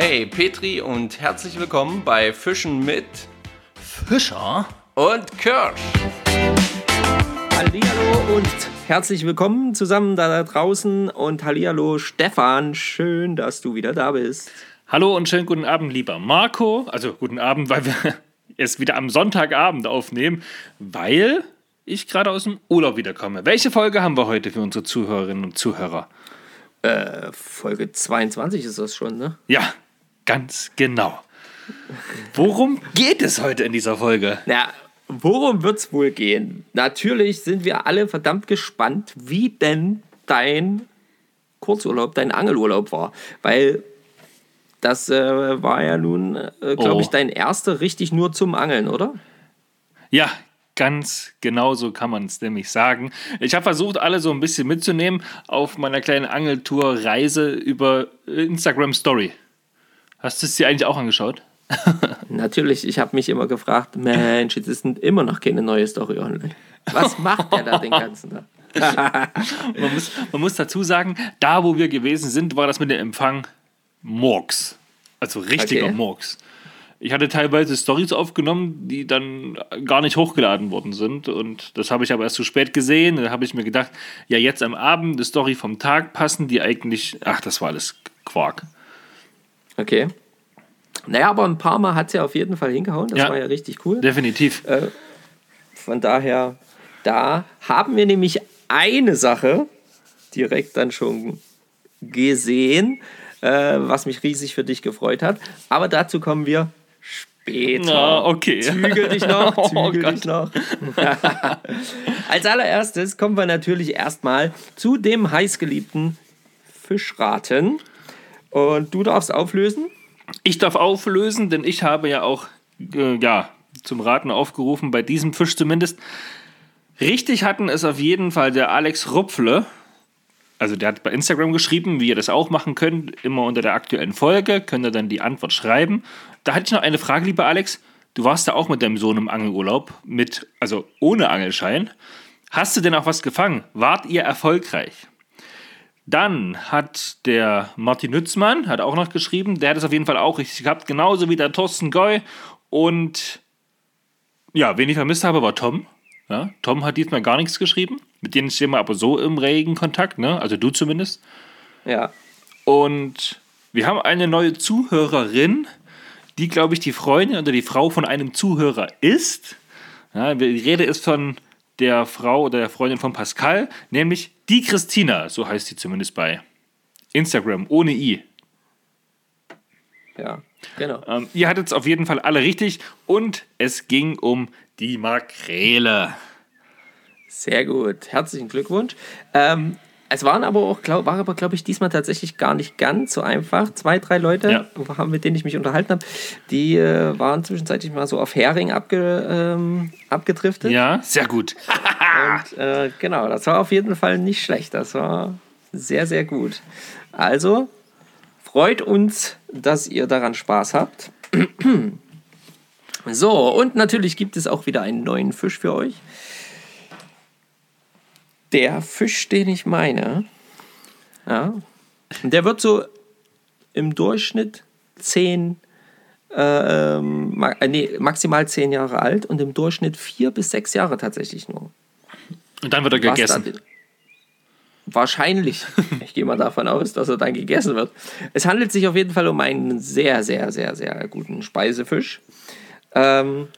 Hey Petri und herzlich willkommen bei Fischen mit Fischer und Kirsch. Hallihallo und herzlich willkommen zusammen da draußen und Hallihallo Stefan, schön, dass du wieder da bist. Hallo und schönen guten Abend, lieber Marco. Also guten Abend, weil wir es wieder am Sonntagabend aufnehmen, weil ich gerade aus dem Urlaub wiederkomme. Welche Folge haben wir heute für unsere Zuhörerinnen und Zuhörer? Äh, Folge 22 ist das schon, ne? Ja, ganz genau. Worum geht es heute in dieser Folge? Na, worum wird's wohl gehen? Natürlich sind wir alle verdammt gespannt, wie denn dein Kurzurlaub, dein Angelurlaub war. Weil das äh, war ja nun, äh, glaube Oh. ich, dein erster richtig nur zum Angeln, oder? Ja, ganz genau so kann man es nämlich sagen. Ich habe versucht, alle so ein bisschen mitzunehmen auf meiner kleinen Angeltour-Reise über Instagram Story. Hast du es dir eigentlich auch angeschaut? Natürlich, ich habe mich immer gefragt, Mensch, jetzt ist immer noch keine neue Story online. Was macht der da den ganzen Tag? Man muss, man muss dazu sagen, da wo wir gewesen sind, war das mit dem Empfang Murks. Also richtiger Okay. Murks. Ich hatte teilweise Stories aufgenommen, die dann gar nicht hochgeladen worden sind. Und das habe ich aber erst zu spät gesehen. Da habe ich mir gedacht, ja, jetzt am Abend eine Story vom Tag passen, die eigentlich. Ach, das war alles Quark. Okay. Naja, aber ein paar Mal hat es ja auf jeden Fall hingehauen. Das Ja. war ja richtig cool. Definitiv. Von daher, da haben wir nämlich eine Sache direkt dann schon gesehen, äh, was mich riesig für dich gefreut hat. Aber dazu kommen wir später. Na, okay. Zügel dich noch, Oh zügel dich noch. Als allererstes kommen wir natürlich erstmal zu dem heißgeliebten Fischraten. Und du darfst auflösen. Ich darf auflösen, denn ich habe ja auch äh, ja, zum Raten aufgerufen, bei diesem Fisch zumindest. Richtig hatten es auf jeden Fall der Alex Rupfle. Also der hat bei Instagram geschrieben, wie ihr das auch machen könnt, immer unter der aktuellen Folge, könnt ihr dann die Antwort schreiben. Da hatte ich noch eine Frage, lieber Alex. Du warst da auch mit deinem Sohn im Angelurlaub, mit, also ohne Angelschein. Hast du denn auch was gefangen? Wart ihr erfolgreich? Dann hat der Martin Nützmann, hat auch noch geschrieben, der hat es auf jeden Fall auch richtig gehabt, genauso wie der Thorsten Goy. Und ja, wen ich vermisst habe, war Tom. Ja, Tom hat diesmal gar nichts geschrieben. Mit denen stehen wir aber so im regen Kontakt, ne? also du zumindest. Ja. Und wir haben eine neue Zuhörerin, die, glaube ich, die Freundin oder die Frau von einem Zuhörer ist. Ja, die Rede ist von der Frau oder der Freundin von Pascal, nämlich die Christina, so heißt sie zumindest bei Instagram, ohne I. Ja, genau. Ähm, ihr hattet es auf jeden Fall alle richtig und es ging um die Makrele. Sehr gut. Herzlichen Glückwunsch. Ähm, es waren aber auch, glaub, war aber, glaube ich, diesmal tatsächlich gar nicht ganz so einfach. Zwei, drei Leute, Ja. haben, mit denen ich mich unterhalten habe, die äh, waren zwischenzeitlich mal so auf Hering abge, ähm, abgedriftet. Ja, sehr gut. Und äh, genau, das war auf jeden Fall nicht schlecht. Das war sehr, sehr gut. Also, freut uns, dass ihr daran Spaß habt. So, und natürlich gibt es auch wieder einen neuen Fisch für euch. Der Fisch, den ich meine, ja, der wird so im Durchschnitt 10, ähm, ma- äh, nee, maximal 10 Jahre alt und im Durchschnitt 4 bis 6 Jahre tatsächlich nur. Und dann wird er gegessen. Wahrscheinlich. Ich gehe mal davon aus, dass er dann gegessen wird. Es handelt sich auf jeden Fall um einen sehr, sehr, sehr, sehr guten Speisefisch. Ähm,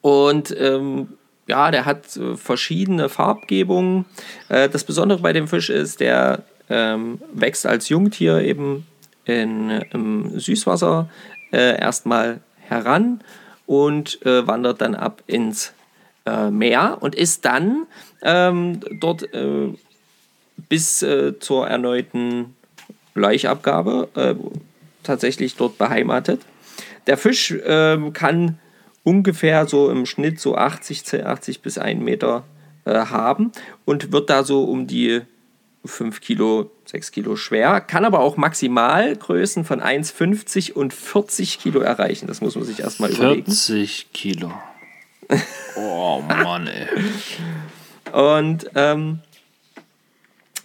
und ähm, ja, der hat äh, verschiedene Farbgebungen. Äh, das Besondere bei dem Fisch ist, der ähm, wächst als Jungtier eben in, im Süßwasser äh, erstmal heran und wandert dann ab ins Meer und ist dann ähm, dort bis zur erneuten Laichabgabe äh, tatsächlich dort beheimatet. Der Fisch ähm, kann ungefähr so im Schnitt so 80, 80 bis 1 Meter äh, haben und wird da so um die 5 Kilo, 6 Kilo schwer, kann aber auch Maximalgrößen von 1,50 und 40 Kilo erreichen. Das muss man sich erstmal überlegen. 40 Kilo. Oh Mann, ey. Und ähm,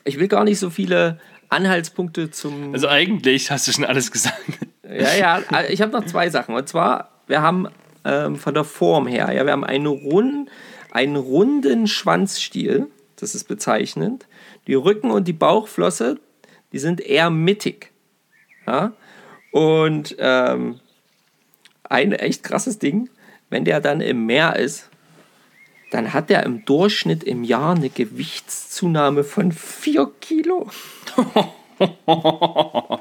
ich will gar nicht so viele Anhaltspunkte zum. Also eigentlich hast du schon alles gesagt. Ja, ja, äh, ich habe noch zwei Sachen. Und zwar, wir haben ähm, von der Form her, ja, wir haben einen, rund, einen runden Schwanzstiel, das ist bezeichnend. Die Rücken- und die Bauchflosse, die sind eher mittig. Ja? Und ähm, ein echt krasses Ding, wenn der dann im Meer ist, dann hat der im Durchschnitt im Jahr eine Gewichtszunahme von 4 Kilo.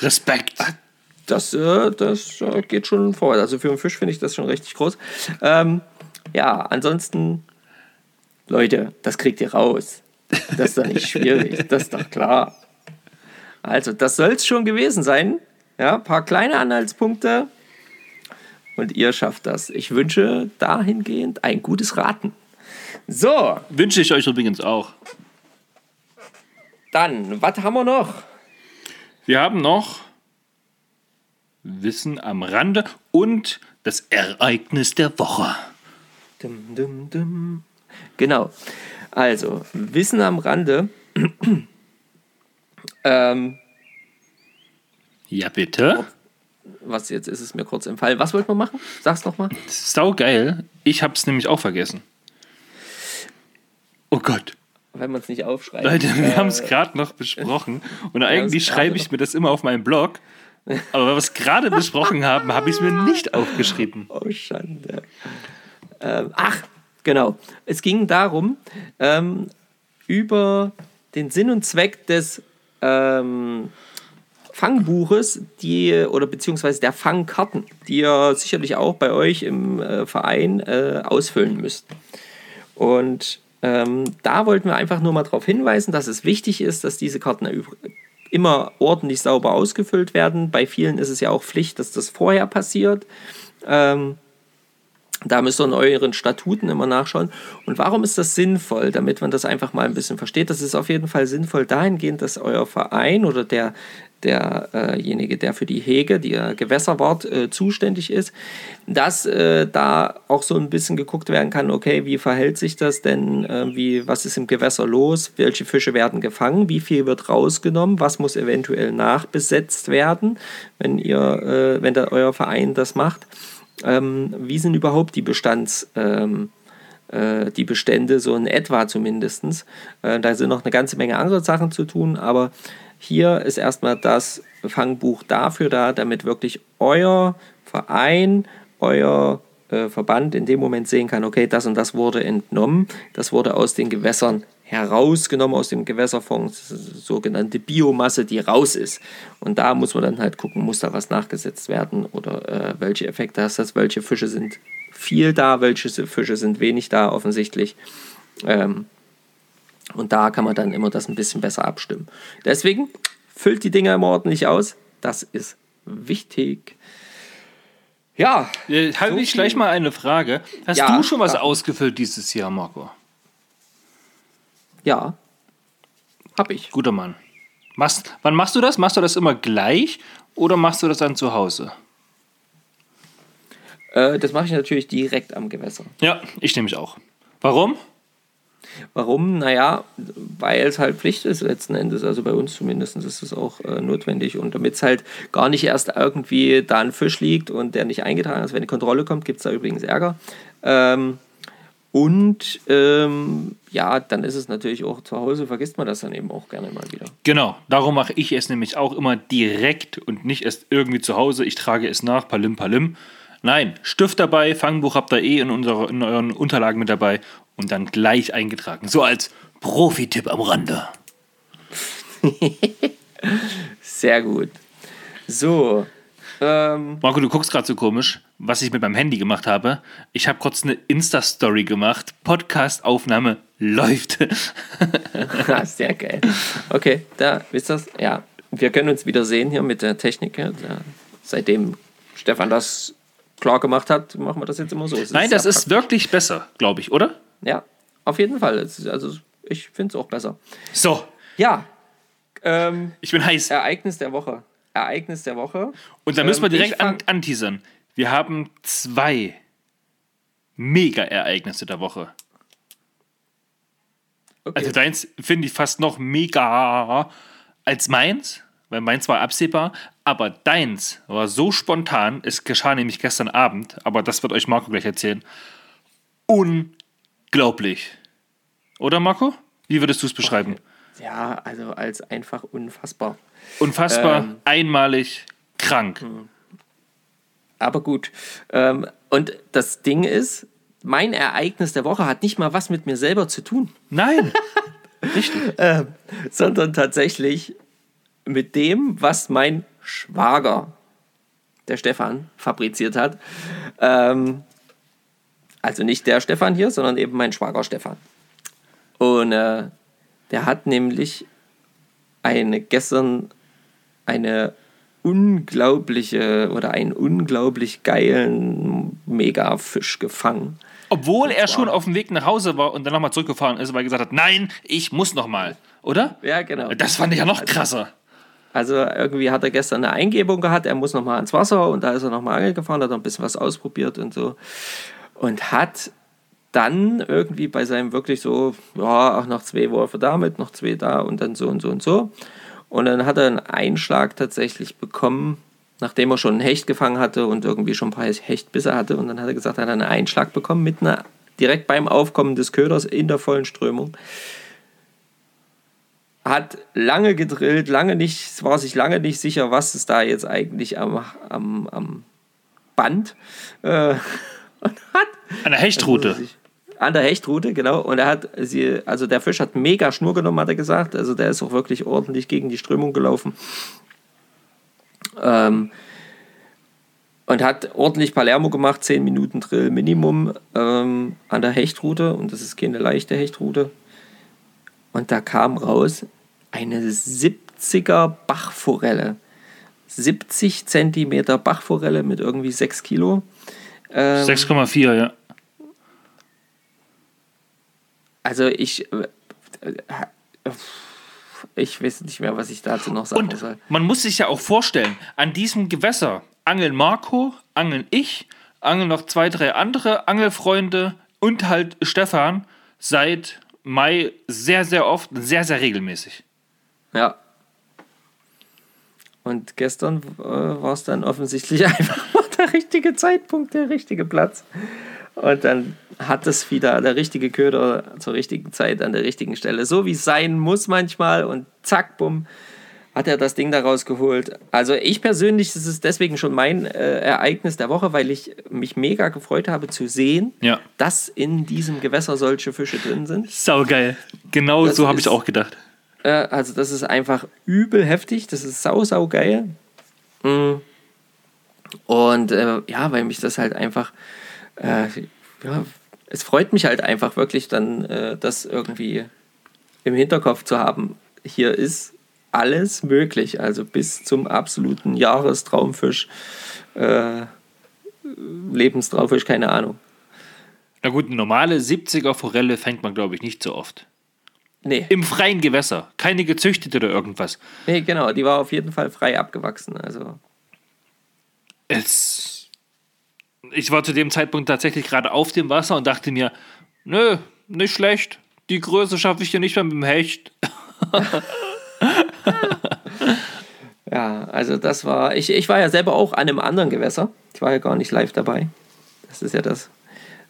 Respekt. Das, äh, das äh, geht schon vor. Also für einen Fisch finde ich das schon richtig groß. Ähm, ja, ansonsten, Leute, das kriegt ihr raus. Das ist doch nicht schwierig, das ist doch klar. Also, das soll es schon gewesen sein. Ja, ein paar kleine Anhaltspunkte. Und ihr schafft das. Ich wünsche dahingehend ein gutes Raten. So, Wünsche ich euch übrigens auch. dann, was haben wir noch? Wir haben noch Wissen am Rande und das Ereignis der Woche. Dum, dum, dum. Genau. Also, Wissen am Rande. ähm, Ja, bitte. was jetzt ist es mir kurz entfallen. Was wollten wir machen? Sag's nochmal. Sau geil. Ich hab's nämlich auch vergessen. Oh Gott. Wenn man es nicht aufschreibt. Leute, wir Äh, haben es gerade noch besprochen. Und eigentlich schreibe ich mir das immer auf meinem Blog. Aber weil wir es gerade besprochen haben, habe ich es mir nicht aufgeschrieben. Oh, Schande. Ähm, ach, genau. Es ging darum, ähm, über den Sinn und Zweck des ähm, Fangbuches, die oder beziehungsweise der Fangkarten, die ihr sicherlich auch bei euch im äh, Verein äh, ausfüllen müsst. Und ähm, da wollten wir einfach nur mal darauf hinweisen, dass es wichtig ist, dass diese Karten üb- immer ordentlich sauber ausgefüllt werden. Bei vielen ist es ja auch Pflicht, dass das vorher passiert. Ähm, da müsst ihr in euren Statuten immer nachschauen. Und warum ist das sinnvoll? Damit man das einfach mal ein bisschen versteht. Das ist auf jeden Fall sinnvoll dahingehend, dass euer Verein oder der, derjenige, der für die Hege, die äh, Gewässerwart äh, zuständig ist, dass äh, da auch so ein bisschen geguckt werden kann, okay, wie verhält sich das denn, äh, wie, was ist im Gewässer los, welche Fische werden gefangen, wie viel wird rausgenommen, was muss eventuell nachbesetzt werden, wenn ihr, äh, wenn da euer Verein das macht. Ähm, wie sind überhaupt die Bestands, ähm, äh, die Bestände, so in etwa zumindest. Äh, da sind noch eine ganze Menge andere Sachen zu tun, aber hier ist erstmal das Fangbuch dafür da, damit wirklich euer Verein, euer äh, Verband in dem Moment sehen kann, okay, das und das wurde entnommen, das wurde aus den Gewässern herausgenommen, aus dem Gewässerfonds, sogenannte Biomasse, die raus ist. Und da muss man dann halt gucken, muss da was nachgesetzt werden oder äh, welche Effekte hast das, welche Fische sind viel da, welche Fische sind wenig da, offensichtlich. Ähm, und da kann man dann immer das ein bisschen besser abstimmen. Deswegen füllt die Dinger immer ordentlich aus. Das ist wichtig. Ja, Äh, Habe So ich gleich mal eine Frage. Hast Ja, du schon was klar. ausgefüllt dieses Jahr, Marco? ja. Hab ich. Guter Mann. Machst, wann machst du das? Machst du das immer gleich oder machst du das dann zu Hause? Äh, das mache ich natürlich direkt am Gewässer. Ja, ich nämlich auch. Warum? Warum? Naja, weil es halt Pflicht ist letzten Endes. Also bei uns zumindest ist es auch äh, notwendig. Und damit es halt gar nicht erst irgendwie da ein Fisch liegt und der nicht eingetragen ist, wenn die Kontrolle kommt, gibt es da übrigens Ärger. Ähm, und ähm, ja, dann ist es natürlich auch zu Hause, vergisst man das dann eben auch gerne mal wieder. Genau, darum mache ich es nämlich auch immer direkt und nicht erst irgendwie zu Hause. Ich trage es nach, palim, palim. Nein, Stift dabei, Fangbuch habt ihr eh in, unserer, in euren Unterlagen mit dabei und dann gleich eingetragen. So als Profi-Tipp am Rande. Sehr gut. So. Ähm, Marco, du guckst gerade so komisch, was ich mit meinem Handy gemacht habe. Ich habe kurz eine Insta-Story gemacht. Podcast-Aufnahme läuft. Ah, Sehr geil. Okay, da wisst ihr Ja, wir können uns wieder sehen hier mit der Technik. ja. Seitdem Stefan das klar gemacht hat, machen wir das jetzt immer so. Es Nein, das sehr ist wirklich besser, glaube ich, oder? praktisch. Ja, auf jeden Fall. Ist, also, ich finde es auch besser. So, Ja, ähm, ich bin heiß. Ereignis der Woche. Ereignis der Woche. Und da müssen wir Ähm, direkt an, anteasern. Wir haben zwei Mega-Ereignisse der Woche. Also deins finde ich fast noch mega als meins, weil meins war absehbar, aber deins war so spontan, es geschah nämlich gestern Abend, aber das wird euch Marco gleich erzählen. Unglaublich. Oder Marco? Wie würdest du es beschreiben? Ja, also als einfach unfassbar. Unfassbar, Ähm. einmalig, krank. Aber gut. Ähm, und das Ding ist, mein Ereignis der Woche hat nicht mal was mit mir selber zu tun, Nein. Richtig. sondern tatsächlich mit dem, was mein Schwager, der Stefan, fabriziert hat. Ähm, also nicht der Stefan hier, sondern eben mein Schwager Stefan. Und äh, der hat nämlich eine gestern eine unglaubliche oder einen unglaublich geilen Megafisch gefangen. Obwohl er schon auf dem Weg nach Hause war und dann nochmal zurückgefahren ist, weil er gesagt hat, nein, ich muss nochmal. Oder? Ja, genau. Das fand ich ja noch krasser. Also irgendwie hat er gestern eine Eingebung gehabt, er muss nochmal ans Wasser und da ist er nochmal Angel gefahren, hat ein bisschen was ausprobiert und so. Und hat dann irgendwie bei seinem wirklich so, ja, auch noch zwei Würfe damit, noch zwei da und dann so und so und so. Und dann hat er einen Einschlag tatsächlich bekommen, nachdem er schon einen Hecht gefangen hatte und irgendwie schon ein paar Hechtbisse hatte. Und dann hat er gesagt, er hat einen Einschlag bekommen mit einer, direkt beim Aufkommen des Köders in der vollen Strömung hat lange gedrillt, lange nicht, war sich lange nicht sicher, was ist da jetzt eigentlich am, am, am Band. Äh, und hat Eine Hechtrute. sich- An der Hechtrute, genau. Und er hat sie, also der Fisch hat mega Schnur genommen, hat er gesagt. Also der ist auch wirklich ordentlich gegen die Strömung gelaufen. Ähm, und hat ordentlich Palermo gemacht, 10 Minuten Drill Minimum ähm, an der Hechtrute. Und das ist keine leichte Hechtrute. Und da kam raus eine 70er Bachforelle. 70 Zentimeter Bachforelle mit irgendwie 6 Kilo. Ähm, 6,4, ja. Also ich, äh, äh, ich weiß nicht mehr, was ich dazu noch sagen Und soll. man muss sich ja auch vorstellen, an diesem Gewässer angeln Marco, angeln ich, angeln noch zwei, drei andere Angelfreunde und halt Stefan seit Mai sehr, sehr oft, sehr, sehr regelmäßig. Ja. Und gestern äh, war es dann offensichtlich einfach der richtige Zeitpunkt, der richtige Platz. Und dann hat es wieder der richtige Köder zur richtigen Zeit an der richtigen Stelle. So wie es sein muss manchmal. Und zack, bumm, hat er das Ding da rausgeholt. Also ich persönlich, das ist deswegen schon mein äh, Ereignis der Woche, weil ich mich mega gefreut habe zu sehen, Ja. dass in diesem Gewässer solche Fische drin sind. Saugeil. Genau Das so habe ich auch gedacht. Äh, also das ist einfach übel heftig. Das ist sau, sau geil. Mm. Und äh, ja, weil mich das halt einfach, äh, ja, es freut mich halt einfach wirklich dann, äh, das irgendwie im Hinterkopf zu haben. Hier ist alles möglich, also bis zum absoluten Jahrestraumfisch, äh, Lebenstraumfisch, keine Ahnung. Na gut, eine normale 70er Forelle fängt man, glaube ich, nicht so oft. Nee, Im freien Gewässer. Keine gezüchtete oder irgendwas. nee, genau, die war auf jeden Fall frei abgewachsen. Also Es. Ich war zu dem Zeitpunkt tatsächlich gerade auf dem Wasser und dachte mir, nö, nicht schlecht. Die Größe schaffe ich hier nicht mehr mit dem Hecht. Ja, also das war, ich, ich war ja selber auch an einem anderen Gewässer. Ich war ja gar nicht live dabei. Das ist ja das.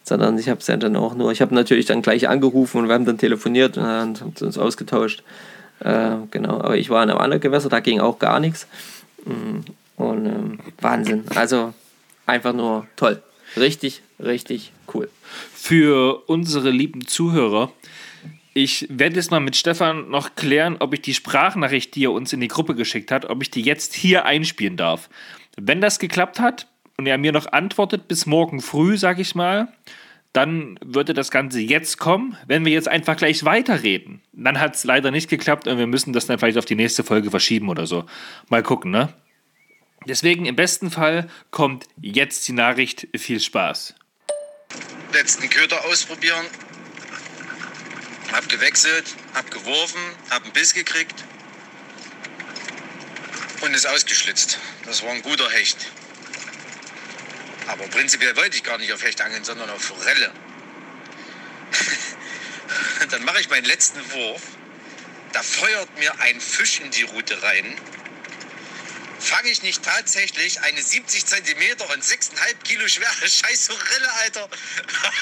Sondern ich habe es ja dann auch nur, ich habe natürlich dann gleich angerufen und wir haben dann telefoniert und haben uns ausgetauscht. Äh, genau, aber ich war an einem anderen Gewässer, da ging auch gar nichts. Mm, Und ähm, Wahnsinn. Also einfach nur toll. Richtig, richtig cool. Für unsere lieben Zuhörer, ich werde jetzt mal mit Stefan noch klären, ob ich die Sprachnachricht, die er uns in die Gruppe geschickt hat, ob ich die jetzt hier einspielen darf. Wenn das geklappt hat und er mir noch antwortet bis morgen früh, sag ich mal, dann würde das Ganze jetzt kommen. Wenn wir jetzt einfach gleich weiterreden, dann hat es leider nicht geklappt und wir müssen das dann vielleicht auf die nächste Folge verschieben oder so. Mal gucken, ne? Deswegen im besten Fall kommt jetzt die Nachricht. Viel Spaß. letzten Köder ausprobieren. Hab gewechselt, hab geworfen, hab einen Biss gekriegt und ist ausgeschlitzt. Das war ein guter Hecht. Aber prinzipiell wollte ich gar nicht auf Hecht angeln, sondern auf Forelle. Dann mache ich meinen letzten Wurf. Da feuert mir ein Fisch in die Rute rein. Fange ich nicht tatsächlich eine 70 Zentimeter und 6,5 Kilo schwere scheiß Forelle, Alter.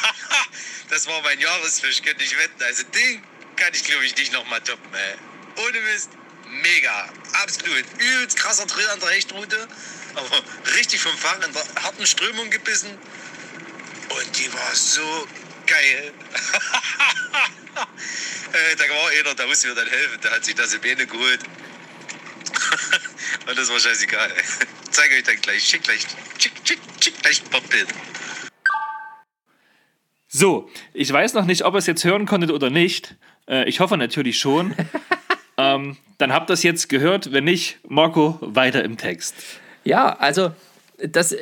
das war mein Jahresfisch, könnte ich wetten. Also den kann ich, glaube ich, nicht nochmal toppen, ey. Ohne Mist. Mega. Absolut. Übelst krasser Drill an der Hechtrute. Aber richtig vom Fang in der harten Strömung gebissen. Und die war so geil. äh, da war einer, da musste mir dann helfen. Der hat sich das in Beine geholt. Und das war scheißegal. Zeige euch dann gleich. Schick gleich, schick, schick, schick gleich ein paar Bilder. So, ich weiß noch nicht, ob ihr es jetzt hören konntet oder nicht. Äh, ich hoffe natürlich schon. ähm, dann habt ihr es jetzt gehört. Wenn nicht, Marco, weiter im Text. Ja, also das,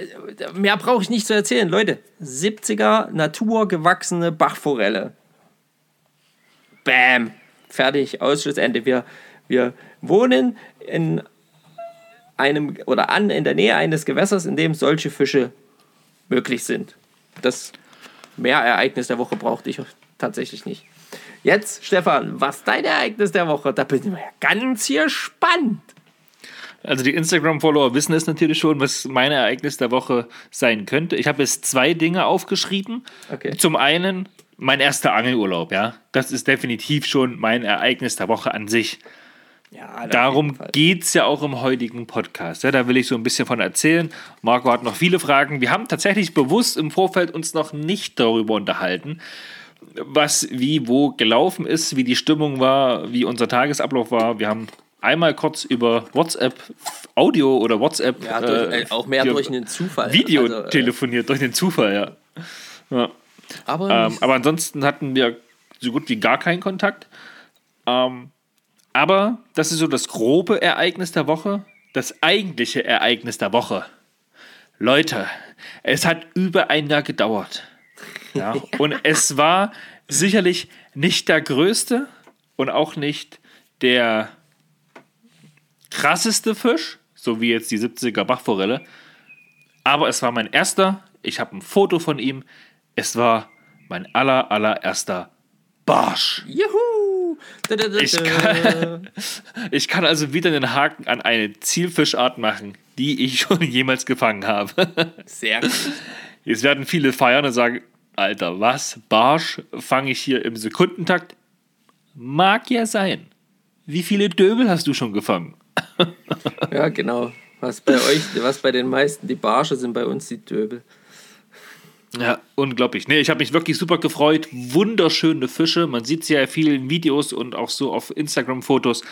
mehr brauche ich nicht zu erzählen. Leute, 70er naturgewachsene Bachforelle. Bam. Fertig, Ausschlussende. Wir, wir wohnen in einem oder an in der Nähe eines Gewässers, in dem solche Fische möglich sind. Das Meerereignis der Woche brauchte ich tatsächlich nicht. Jetzt, Stefan, was ist dein Ereignis der Woche? Da bin ich ja ganz hier spannend. Also die Instagram-Follower wissen es natürlich schon, was mein Ereignis der Woche sein könnte. Ich habe jetzt zwei Dinge aufgeschrieben. Okay. Zum einen mein erster Angelurlaub, ja. Das ist definitiv schon mein Ereignis der Woche an sich. Ja, Darum geht es ja auch im heutigen Podcast. Ja, da will ich so ein bisschen von erzählen. Marco hat noch viele Fragen. Wir haben tatsächlich bewusst im Vorfeld uns noch nicht darüber unterhalten, was wie wo gelaufen ist, wie die Stimmung war, wie unser Tagesablauf war. Wir haben einmal kurz über WhatsApp Audio oder WhatsApp Ja, durch, äh, äh, auch mehr durch einen Zufall. Video Also, äh, telefoniert, durch den Zufall, ja. ja. Aber Ähm, aber ansonsten hatten wir so gut wie gar keinen Kontakt. Ähm, aber das ist so das grobe Ereignis der Woche. Das eigentliche Ereignis der Woche. Leute, es hat über ein Jahr gedauert. Ja, und es war sicherlich nicht der größte und auch nicht der krasseste Fisch, so wie jetzt die 70er Bachforelle. Aber es war mein erster. Ich habe ein Foto von ihm. Es war mein aller, allererster Barsch. Juhu! Ich kann, ich kann also wieder einen Haken an eine Zielfischart machen, die ich schon jemals gefangen habe. Sehr gut. Jetzt werden viele feiern und sagen, Alter, was? Barsch fange ich hier im Sekundentakt? Mag ja sein. Wie viele Döbel hast du schon gefangen? Ja, genau. Was bei euch, was bei den meisten die Barsche sind, bei uns die Döbel. Ja, unglaublich. Nee, ich habe mich wirklich super gefreut. Wunderschöne Fische. Man sieht sie ja in Videos und auch so auf Instagram-Fotos.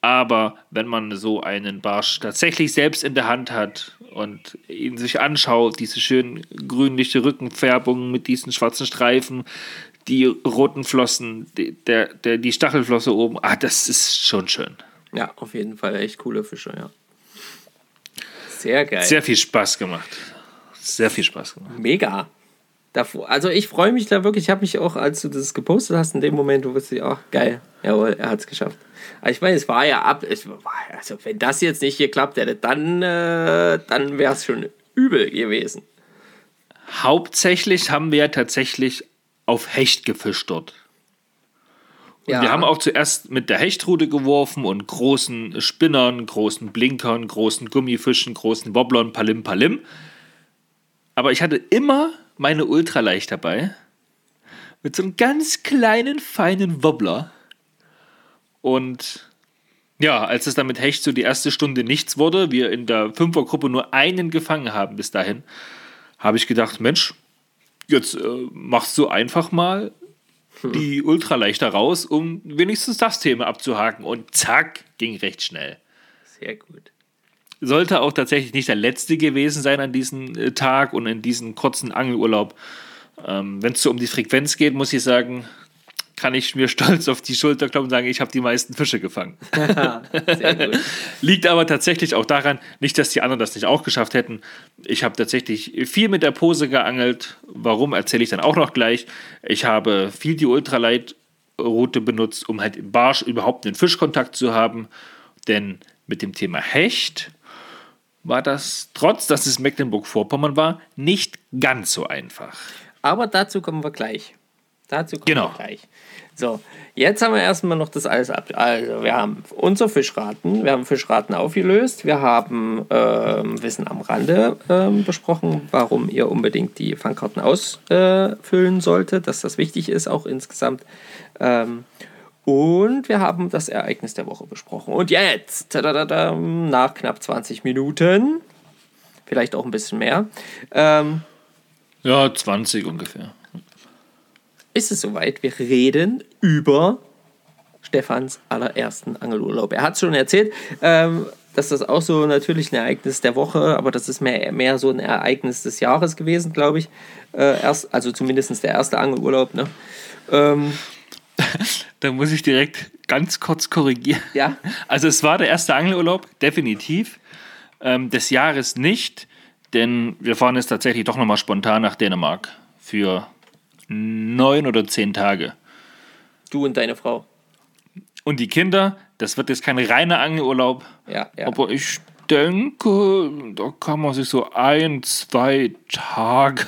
Aber wenn man so einen Barsch tatsächlich selbst in der Hand hat und ihn sich anschaut, diese schön grünliche Rückenfärbung mit diesen schwarzen Streifen, die roten Flossen, die, der, der, die Stachelflosse oben, ah, das ist schon schön. Ja, auf jeden Fall echt coole Fische, ja. Sehr geil. Sehr viel Spaß gemacht. Sehr viel Spaß gemacht. Mega. Davor, also ich freue mich da wirklich. Ich habe mich auch, als du das gepostet hast, in dem Moment, du wusstest, ach geil, jawohl, er hat es geschafft. Aber ich meine, es war ja ab, war, also wenn das jetzt nicht geklappt hätte, dann, äh, dann wäre es schon übel gewesen. Hauptsächlich haben wir ja tatsächlich auf Hecht gefischt dort. Und Ja. wir haben auch zuerst mit der Hechtrute geworfen und großen Spinnern, großen Blinkern, großen Gummifischen, großen Wobblern, Palim Palim. Aber ich hatte immer meine Ultraleicht dabei. Mit so einem ganz kleinen, feinen Wobbler. Und ja, als es dann mit Hecht so die erste Stunde nichts wurde, wir in der Fünfergruppe nur einen gefangen haben bis dahin, habe ich gedacht, Mensch, jetzt äh, machst du einfach mal die Ultraleichter raus, um wenigstens das Thema abzuhaken. Und zack, ging recht schnell. Sehr gut. Sollte auch tatsächlich nicht der letzte gewesen sein an diesem äh, Tag und in diesem kurzen Angelurlaub. Ähm, Wenn es so um die Frequenz geht, muss ich sagen, kann ich mir stolz auf die Schulter klopfen und sagen, ich habe die meisten Fische gefangen. Liegt aber tatsächlich auch daran, nicht, dass die anderen das nicht auch geschafft hätten. Ich habe tatsächlich viel mit der Pose geangelt. Warum, erzähle ich dann auch noch gleich. Ich habe viel die Ultralight-Route benutzt, um halt im Barsch überhaupt einen Fischkontakt zu haben. Denn mit dem Thema Hecht war das, trotz dass es Mecklenburg-Vorpommern war, nicht ganz so einfach. Aber dazu kommen wir gleich. Dazu kommen Genau. wir gleich. So, jetzt haben wir erstmal noch das alles ab. Also, wir haben unser Fischraten, wir haben Fischraten aufgelöst, wir haben ähm, Wissen am Rande ähm, besprochen, warum ihr unbedingt die Fangkarten ausfüllen solltet, dass das wichtig ist, auch insgesamt. Ähm, und wir haben das Ereignis der Woche besprochen. Und jetzt, tadadada, nach knapp 20 Minuten, vielleicht auch ein bisschen mehr, ähm, Ja, 20 ungefähr. ist es soweit. Wir reden über Stefans allerersten Angelurlaub. Er hat schon erzählt, ähm, dass das auch so natürlich ein Ereignis der Woche, aber das ist mehr, mehr so ein Ereignis des Jahres gewesen, glaube ich. Äh, erst, also zumindest der erste Angelurlaub. Ne? Ähm, Da muss ich direkt ganz kurz korrigieren. Ja. Also es war der erste Angelurlaub, definitiv. Ähm, des Jahres nicht, denn wir fahren jetzt tatsächlich doch nochmal spontan nach Dänemark für neun oder zehn Tage. du und deine Frau. Und die Kinder, das wird jetzt kein reiner Angelurlaub, Ja, ja. aber ich denke, da kann man sich so ein, zwei Tage.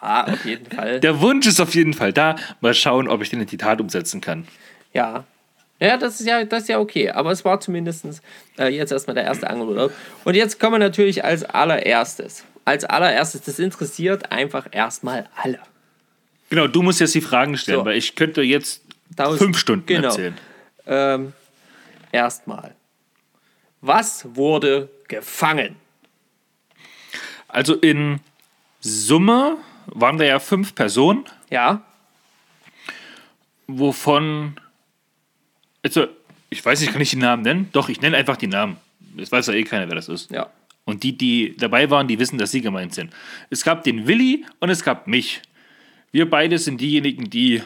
Ah, auf jeden Fall. Der Wunsch ist auf jeden Fall da. Mal schauen, ob ich den in die Tat umsetzen kann. Ja. Ja, das ist ja, das ist ja okay. Aber es war zumindest äh, jetzt erstmal der erste Angelurlaub. Und jetzt kommen wir natürlich als allererstes. Als allererstes, das interessiert einfach erstmal alle. Genau, du musst jetzt die Fragen stellen, So. weil ich könnte jetzt Tausend- fünf Stunden genau. erzählen. Ähm, erstmal. Was wurde gefangen? Also in Summe waren da ja fünf Personen, Ja, wovon. Also, ich weiß nicht, kann ich die Namen nennen? Doch, ich nenne einfach die Namen. Es weiß ja eh keiner, wer das ist. ja. Und die, die dabei waren, die wissen, dass sie gemeint sind. Es gab den Willi und es gab mich. Wir beide sind diejenigen, die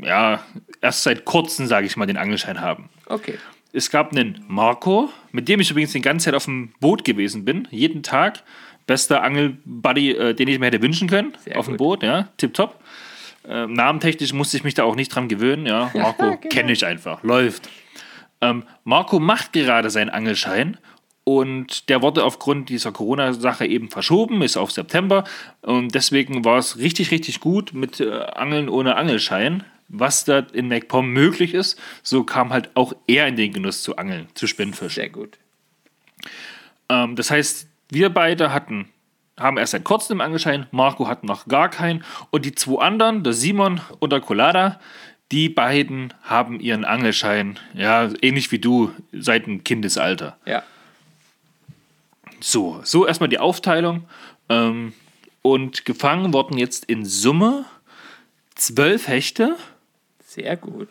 ja erst seit kurzem, sage ich mal, den Angelschein haben. Okay. Es gab einen Marco, mit dem ich übrigens die ganze Zeit auf dem Boot gewesen bin, jeden Tag. Bester Angelbuddy, äh, den ich mir hätte wünschen können, Sehr auf dem. Boot, ja, tipptopp. Ähm, namentechnisch musste ich mich da auch nicht dran gewöhnen, ja. Marco genau. kenne ich einfach, läuft. Ähm, Marco macht gerade seinen Angelschein und der wurde aufgrund dieser Corona-Sache eben verschoben, ist auf September und deswegen war es richtig, richtig gut mit äh, Angeln ohne Angelschein, was da in MacPom möglich ist. So kam halt auch er in den Genuss zu angeln, zu Spinnfisch. Sehr gut. Ähm, das heißt, wir beide hatten, haben erst seit kurzem Angelschein, Marco hat noch gar keinen und die zwei anderen, der Simon und der Colada, die beiden haben ihren Angelschein, ja, ähnlich wie du, seit dem Kindesalter. Ja. So, so erstmal die Aufteilung. Ähm, und gefangen wurden jetzt in Summe zwölf Hechte Sehr gut.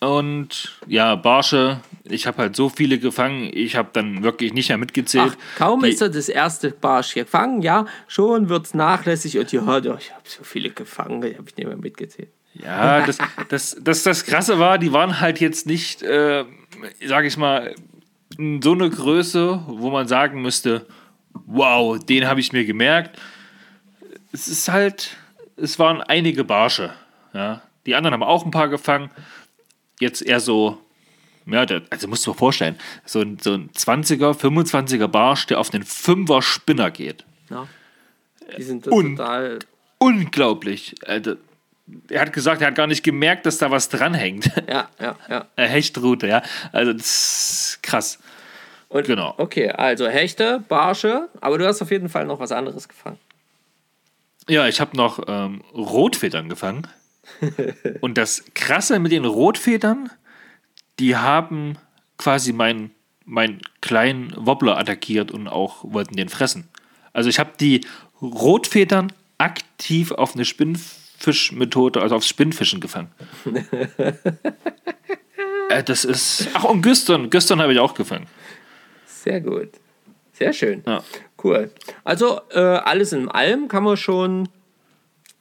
Und ja, Barsche. Ich habe halt so viele gefangen, ich habe dann wirklich nicht mehr mitgezählt. Ach, kaum Die- ist er das erste Barsch gefangen, ja, schon wird es nachlässig und ja, doch, ich habe so viele gefangen, die habe ich nicht mehr mitgezählt. Ja, das, das, das, das Krasse war, die waren halt jetzt nicht, äh, sag ich mal, in so eine Größe, wo man sagen müsste, wow, den habe ich mir gemerkt. Es ist halt, es waren einige Barsche. Ja. Die anderen haben auch ein paar gefangen. Jetzt eher so, ja, der, also musst du dir vorstellen, so ein, so ein 20er, 25er Barsch, der auf einen 5er Spinner geht. Ja. Die sind Und- total. Unglaublich. Alter. Er hat gesagt, er hat gar nicht gemerkt, dass da was dranhängt. Ja, ja, ja. Hechtrute, ja. Also das ist krass. Und, Genau. Okay, also Hechte, Barsche, aber du hast auf jeden Fall noch was anderes gefangen. Ja, ich habe noch ähm, Rotfedern gefangen. Und das Krasse mit den Rotfedern, die haben quasi meinen mein kleinen Wobbler attackiert und auch wollten den fressen. Also ich habe die Rotfedern aktiv auf eine Spinnfischmethode, also aufs Spinnfischen gefangen. äh, das ist. Ach, und Güstern. Güstern habe ich auch gefangen. Sehr gut. Sehr schön. Ja. Cool. Also, äh, alles in allem kann man schon.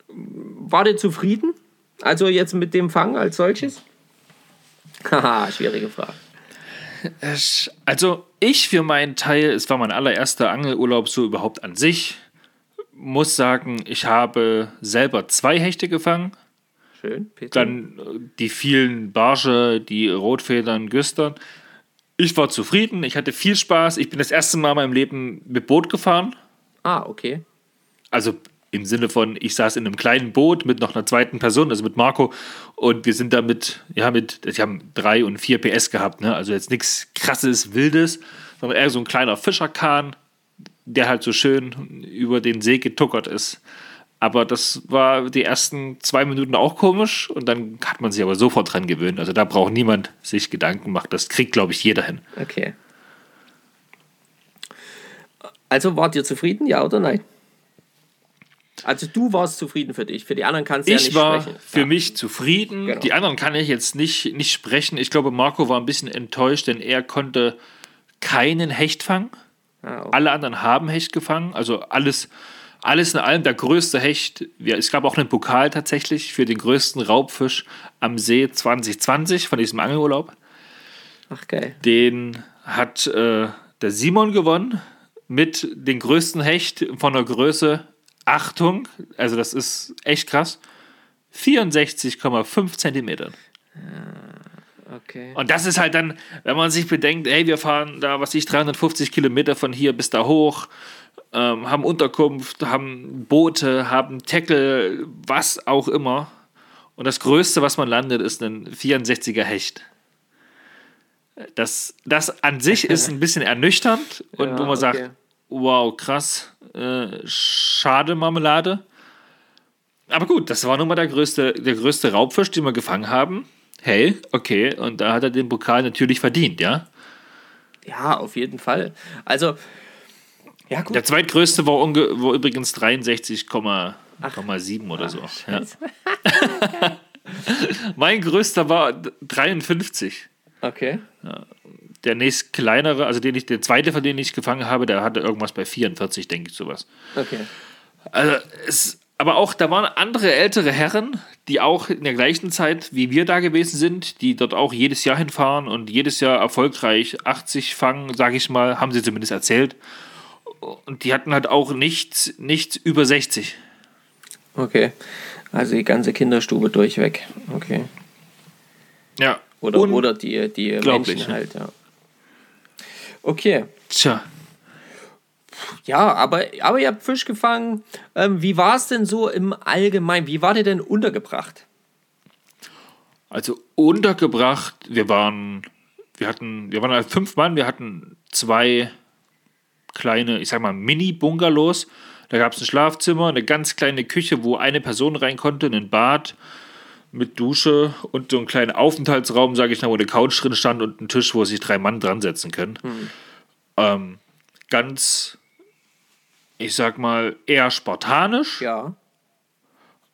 War der zufrieden? Also, jetzt mit dem Fang als solches? Haha, schwierige Frage. Also ich für meinen Teil, es war mein allererster Angelurlaub so überhaupt an sich, muss sagen, ich habe selber zwei Hechte gefangen, Schön, Peter. dann äh, die vielen Barsche, die Rotfedern, Güstern. Ich war zufrieden, ich hatte viel Spaß, ich bin das erste Mal in meinem Leben mit Boot gefahren. Ah, okay. Also im Sinne von, ich saß in einem kleinen Boot mit noch einer zweiten Person, also mit Marco, und wir sind da mit, ja, mit, die haben drei und vier PS gehabt, ne? Also jetzt nichts krasses, wildes, sondern eher so ein kleiner Fischerkahn, der halt so schön über den See getuckert ist. Aber das war die ersten zwei Minuten auch komisch und dann hat man sich aber sofort dran gewöhnt. Also da braucht niemand sich Gedanken machen. Das kriegt, glaube ich, jeder hin. Okay. Also wart ihr zufrieden, ja oder nein? Also du warst zufrieden für dich, für die anderen kannst du ja Ich nicht war sprechen. für ja. mich zufrieden. Genau. Die anderen kann ich jetzt nicht, nicht sprechen. Ich glaube, Marco war ein bisschen enttäuscht, denn er konnte keinen Hecht fangen. Ah, okay. Alle anderen haben Hecht gefangen. Also alles, alles in allem der größte Hecht. Ja, es gab auch einen Pokal tatsächlich für den größten Raubfisch am See 2020 von diesem Angelurlaub. Ach geil. Den hat äh, der Simon gewonnen mit dem größten Hecht von der Größe. Achtung, also das ist echt krass. 64,5 Zentimetern. Okay. Und das ist halt dann, wenn man sich bedenkt, ey, wir fahren da, was ich, 350 Kilometer von hier bis da hoch, ähm, haben Unterkunft, haben Boote, haben Tackle, was auch immer. Und das Größte, was man landet, ist ein 64er Hecht. Das, das an sich ist ein bisschen ernüchternd und Ja, wo man okay. sagt, wow, krass, äh, schade Marmelade. Aber gut, das war nun mal der größte, der größte Raubfisch, den wir gefangen haben. Hey, okay, und da hat er den Pokal natürlich verdient, ja. Ja, auf jeden Fall. Also, ja gut. Der zweitgrößte war, unge war übrigens 63,7 oder so. Ja. mein größter war 53. Okay. Der nächst kleinere, also den ich, der zweite, von dem ich gefangen habe, der hatte irgendwas bei 44, denke ich, sowas. Okay. Also es, aber auch, da waren andere ältere Herren, die auch in der gleichen Zeit wie wir da gewesen sind, die dort auch jedes Jahr hinfahren und jedes Jahr erfolgreich 80 fangen, sage ich mal, haben sie zumindest erzählt. Und die hatten halt auch nichts, nichts über 60. Okay. Also die ganze Kinderstube durchweg. Okay. Ja. Oder, oder die, die Menschen ne? halt, ja. Okay. Tja. Ja, aber, aber ihr habt Fisch gefangen. Ähm, wie war es denn so im Allgemeinen? Wie wart ihr denn untergebracht? Also untergebracht, wir waren, wir hatten, wir waren halt fünf Mann, wir hatten zwei kleine, ich sag mal, Mini-Bungalows. Da gab es ein Schlafzimmer, eine ganz kleine Küche, wo eine Person rein konnte, ein Bad mit Dusche und so einen kleinen Aufenthaltsraum, sage ich mal, wo eine Couch drin stand und ein Tisch, wo sich drei Mann dran setzen können. Ähm, ganz, ich sag mal, eher spartanisch Ja.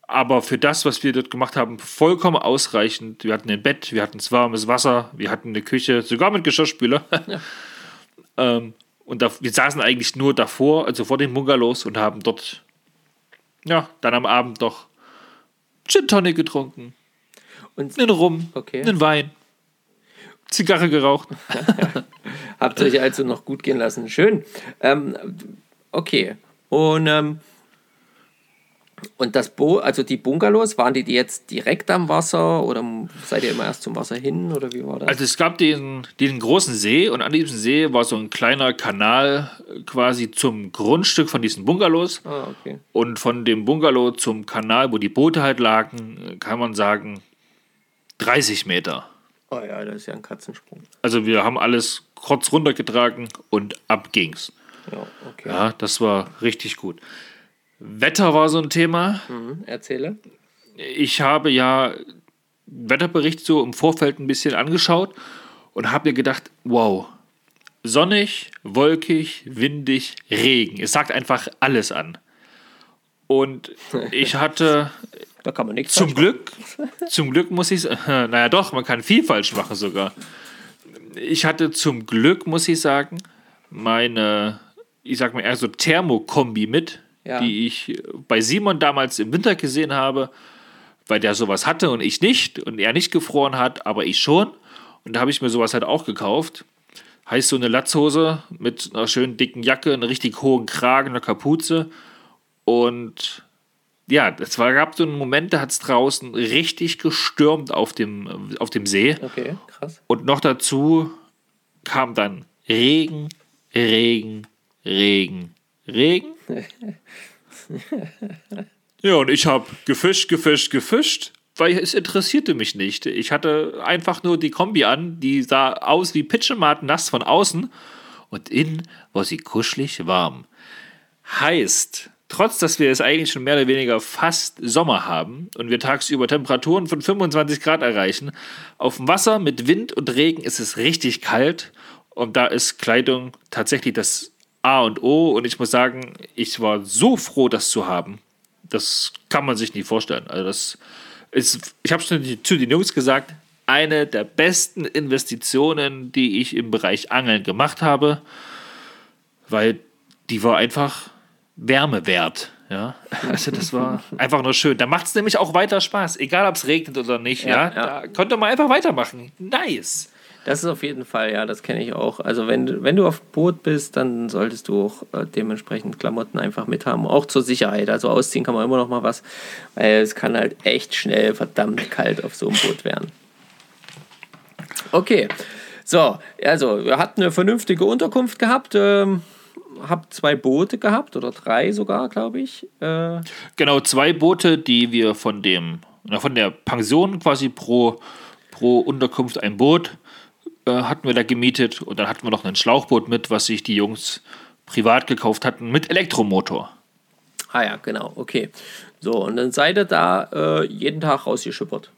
aber für das, was wir dort gemacht haben, vollkommen ausreichend. Wir hatten ein Bett, wir hatten warmes Wasser, wir hatten eine Küche, sogar mit Geschirrspüler. ähm, und da, wir saßen eigentlich nur davor, also vor den Bungalows und haben dort, ja, dann am Abend doch Gin Tonic getrunken, Und einen Rum, Okay. einen Wein, Zigarre geraucht. habt euch also noch gut gehen lassen. Schön. Ähm, okay. Und, ähm, und das Bo also die Bungalows, waren die jetzt direkt am Wasser oder seid ihr immer erst zum Wasser hin oder wie war das? Also es gab den, den großen See und an diesem See war so ein kleiner Kanal quasi zum Grundstück von diesen Bungalows. ah, okay. Und von dem Bungalow zum Kanal, wo die Boote halt lagen, kann man sagen 30 Meter. Oh ja, das ist ja ein Katzensprung. Also wir haben alles kurz runtergetragen und ab ging's. Ja, okay. Ja, das war richtig gut. Wetter war so ein Thema. Mhm, erzähle. Ich habe ja Wetterbericht so im Vorfeld ein bisschen angeschaut und habe mir gedacht, wow, sonnig, wolkig, windig, Regen. Es sagt einfach alles an. Und ich hatte Da kann man nichts Zum Glück, zum Glück muss ich, naja doch, man kann viel falsch machen sogar. Ich hatte zum Glück, muss ich sagen, meine, ich sag mal eher so Thermokombi mit, Ja. die ich bei Simon damals im Winter gesehen habe, weil der sowas hatte und ich nicht und er nicht gefroren hat, aber ich schon. Und da habe ich mir sowas halt auch gekauft. Heißt so eine Latzhose mit einer schönen dicken Jacke, einer richtig hohen Kragen, einer Kapuze und ja, es war, gab so einen Moment, da hat es draußen richtig gestürmt auf dem, auf dem See. Okay, krass. Und noch dazu kam dann Regen, Regen, Regen, Regen. ja, und ich habe gefischt, gefischt, gefischt, weil es interessierte mich nicht. Ich hatte einfach nur die Kombi an, die sah aus wie Pitchematen nass von außen und innen war sie kuschelig warm. Heißt, trotz dass wir es eigentlich schon mehr oder weniger fast Sommer haben und wir tagsüber Temperaturen von 25 Grad erreichen, auf dem Wasser mit Wind und Regen ist es richtig kalt und da ist Kleidung tatsächlich das A und O und ich muss sagen, ich war so froh, das zu haben. Das kann man sich nie vorstellen. Also das ist, ich habe schon zu den Jungs gesagt, eine der besten Investitionen, die ich im Bereich Angeln gemacht habe, weil die war einfach Wärme wert. Ja, also das war einfach nur schön. Da macht es nämlich auch weiter Spaß, egal ob es regnet oder nicht. Ja, Ja, ja. da konnte man einfach weitermachen. Nice. Das ist auf jeden Fall, ja, das kenne ich auch. Also wenn, du- wenn du auf Boot bist, dann solltest du auch äh, dementsprechend Klamotten einfach mit haben. Auch zur Sicherheit. Also ausziehen kann man immer noch mal was, weil es kann halt echt schnell verdammt kalt auf so einem Boot werden. Okay, so, also ihr habt eine vernünftige Unterkunft gehabt, ähm, habt zwei Boote gehabt oder drei sogar, glaube ich. Äh, Genau, zwei Boote, die wir von dem, na, von der Pension quasi pro, pro Unterkunft ein Boot äh, hatten wir da gemietet und dann hatten wir noch ein Schlauchboot mit, was sich die Jungs privat gekauft hatten mit Elektromotor. ah ja, genau, okay. So, und dann seid ihr da äh, jeden Tag rausgeschippert.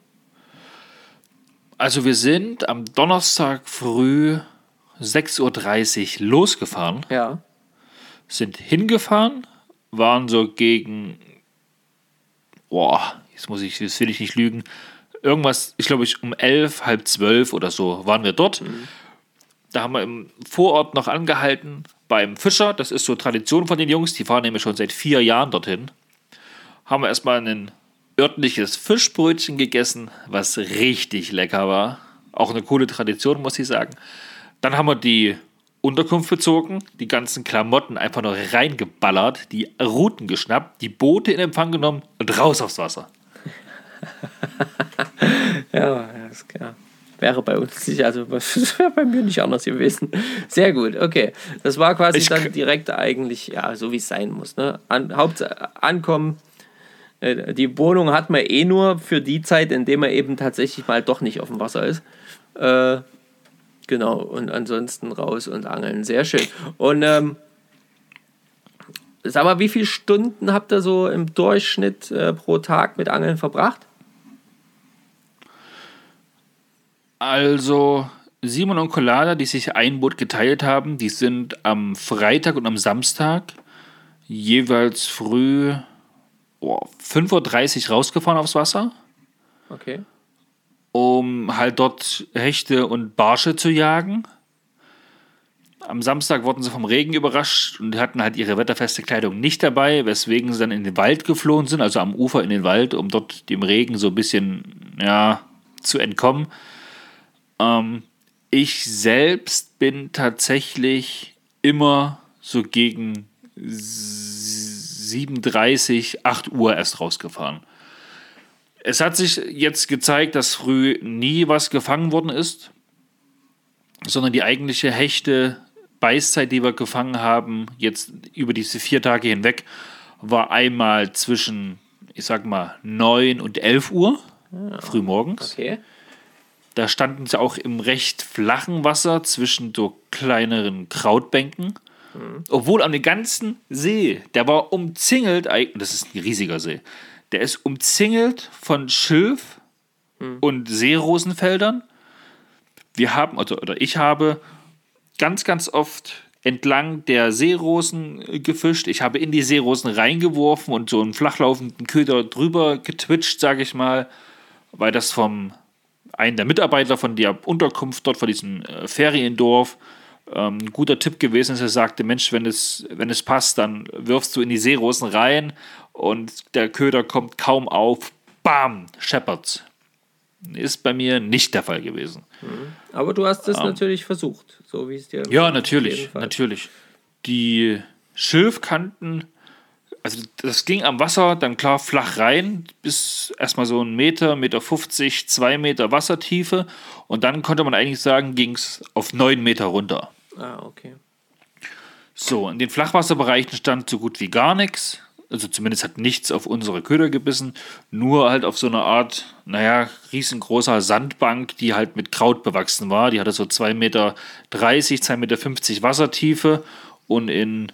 Also wir sind am Donnerstag früh 6.30 Uhr losgefahren, Ja. sind hingefahren, waren so gegen, boah, jetzt muss ich, jetzt will ich nicht lügen, irgendwas, ich glaube ich um elf, halb zwölf oder so waren wir dort. Da haben wir im Vorort noch angehalten beim Fischer, das ist so Tradition von den Jungs, die fahren nämlich schon seit vier Jahren dorthin. Haben wir erstmal ein örtliches Fischbrötchen gegessen, was richtig lecker war. Auch eine coole Tradition, muss ich sagen. Dann haben wir die Unterkunft bezogen, die ganzen Klamotten einfach nur reingeballert, die Routen geschnappt, die Boote in Empfang genommen und raus aufs Wasser. Ja, ja, ist klar. Wäre bei uns nicht, also das wäre bei mir nicht anders gewesen. Sehr gut, okay. Das war quasi Ich dann direkt eigentlich, ja, so wie es sein muss. Ne? An, Haupt, ankommen, äh, die Wohnung hat man eh nur für die Zeit, in der man eben tatsächlich mal doch nicht auf dem Wasser ist. Äh, genau, und ansonsten raus und angeln. Sehr schön. Und ähm, sag mal, wie viele Stunden habt ihr so im Durchschnitt äh, pro Tag mit Angeln verbracht? Also Simon und Collada, die sich ein Boot geteilt haben, die sind am Freitag und am Samstag jeweils früh oh, 5.30 Uhr rausgefahren aufs Wasser, Okay. um halt dort Hechte und Barsche zu jagen. Am Samstag wurden sie vom Regen überrascht und hatten halt ihre wetterfeste Kleidung nicht dabei, weswegen sie dann in den Wald geflohen sind, also am Ufer in den Wald, um dort dem Regen so ein bisschen ja, zu entkommen. Ähm, ich selbst bin tatsächlich immer so gegen 7.30, 8 Uhr erst rausgefahren. Es hat sich jetzt gezeigt, dass früh nie was gefangen worden ist, sondern die eigentliche Hechte Beißzeit, die wir gefangen haben, jetzt über diese vier Tage hinweg, war einmal zwischen, ich sag mal, 9 und 11 Uhr frühmorgens. Okay. Da standen sie auch im recht flachen Wasser zwischen so kleineren Krautbänken. Obwohl an dem ganzen See, der war umzingelt, das ist ein riesiger See, der ist umzingelt von Schilf und Seerosenfeldern. Wir haben, also, oder ich habe ganz, ganz oft entlang der Seerosen gefischt. Ich habe in die Seerosen reingeworfen und so einen flachlaufenden Köder drüber getwitcht, sage ich mal, weil das vom einen der Mitarbeiter von der Unterkunft dort, von diesem äh, Feriendorf, ähm, ein guter Tipp gewesen ist. Er sagte, Mensch, wenn es, wenn es passt, dann wirfst du in die Seerosen rein und der Köder kommt kaum auf. Bam, scheppert's. Ist bei mir nicht der Fall gewesen. Aber du hast es natürlich versucht, so wie es dir. Ja, natürlich, natürlich. Die Schilfkanten, also das ging am Wasser dann klar flach rein, bis erstmal so ein Meter, Meter 50, zwei Meter Wassertiefe und dann konnte man eigentlich sagen, ging es auf neun Meter runter. Ah, okay. So, in den Flachwasserbereichen stand so gut wie gar nichts. Also zumindest hat nichts auf unsere Köder gebissen, nur halt auf so eine Art, naja, riesengroßer Sandbank, die halt mit Kraut bewachsen war. Die hatte so 2,30 Meter, 2,50 Meter Wassertiefe und in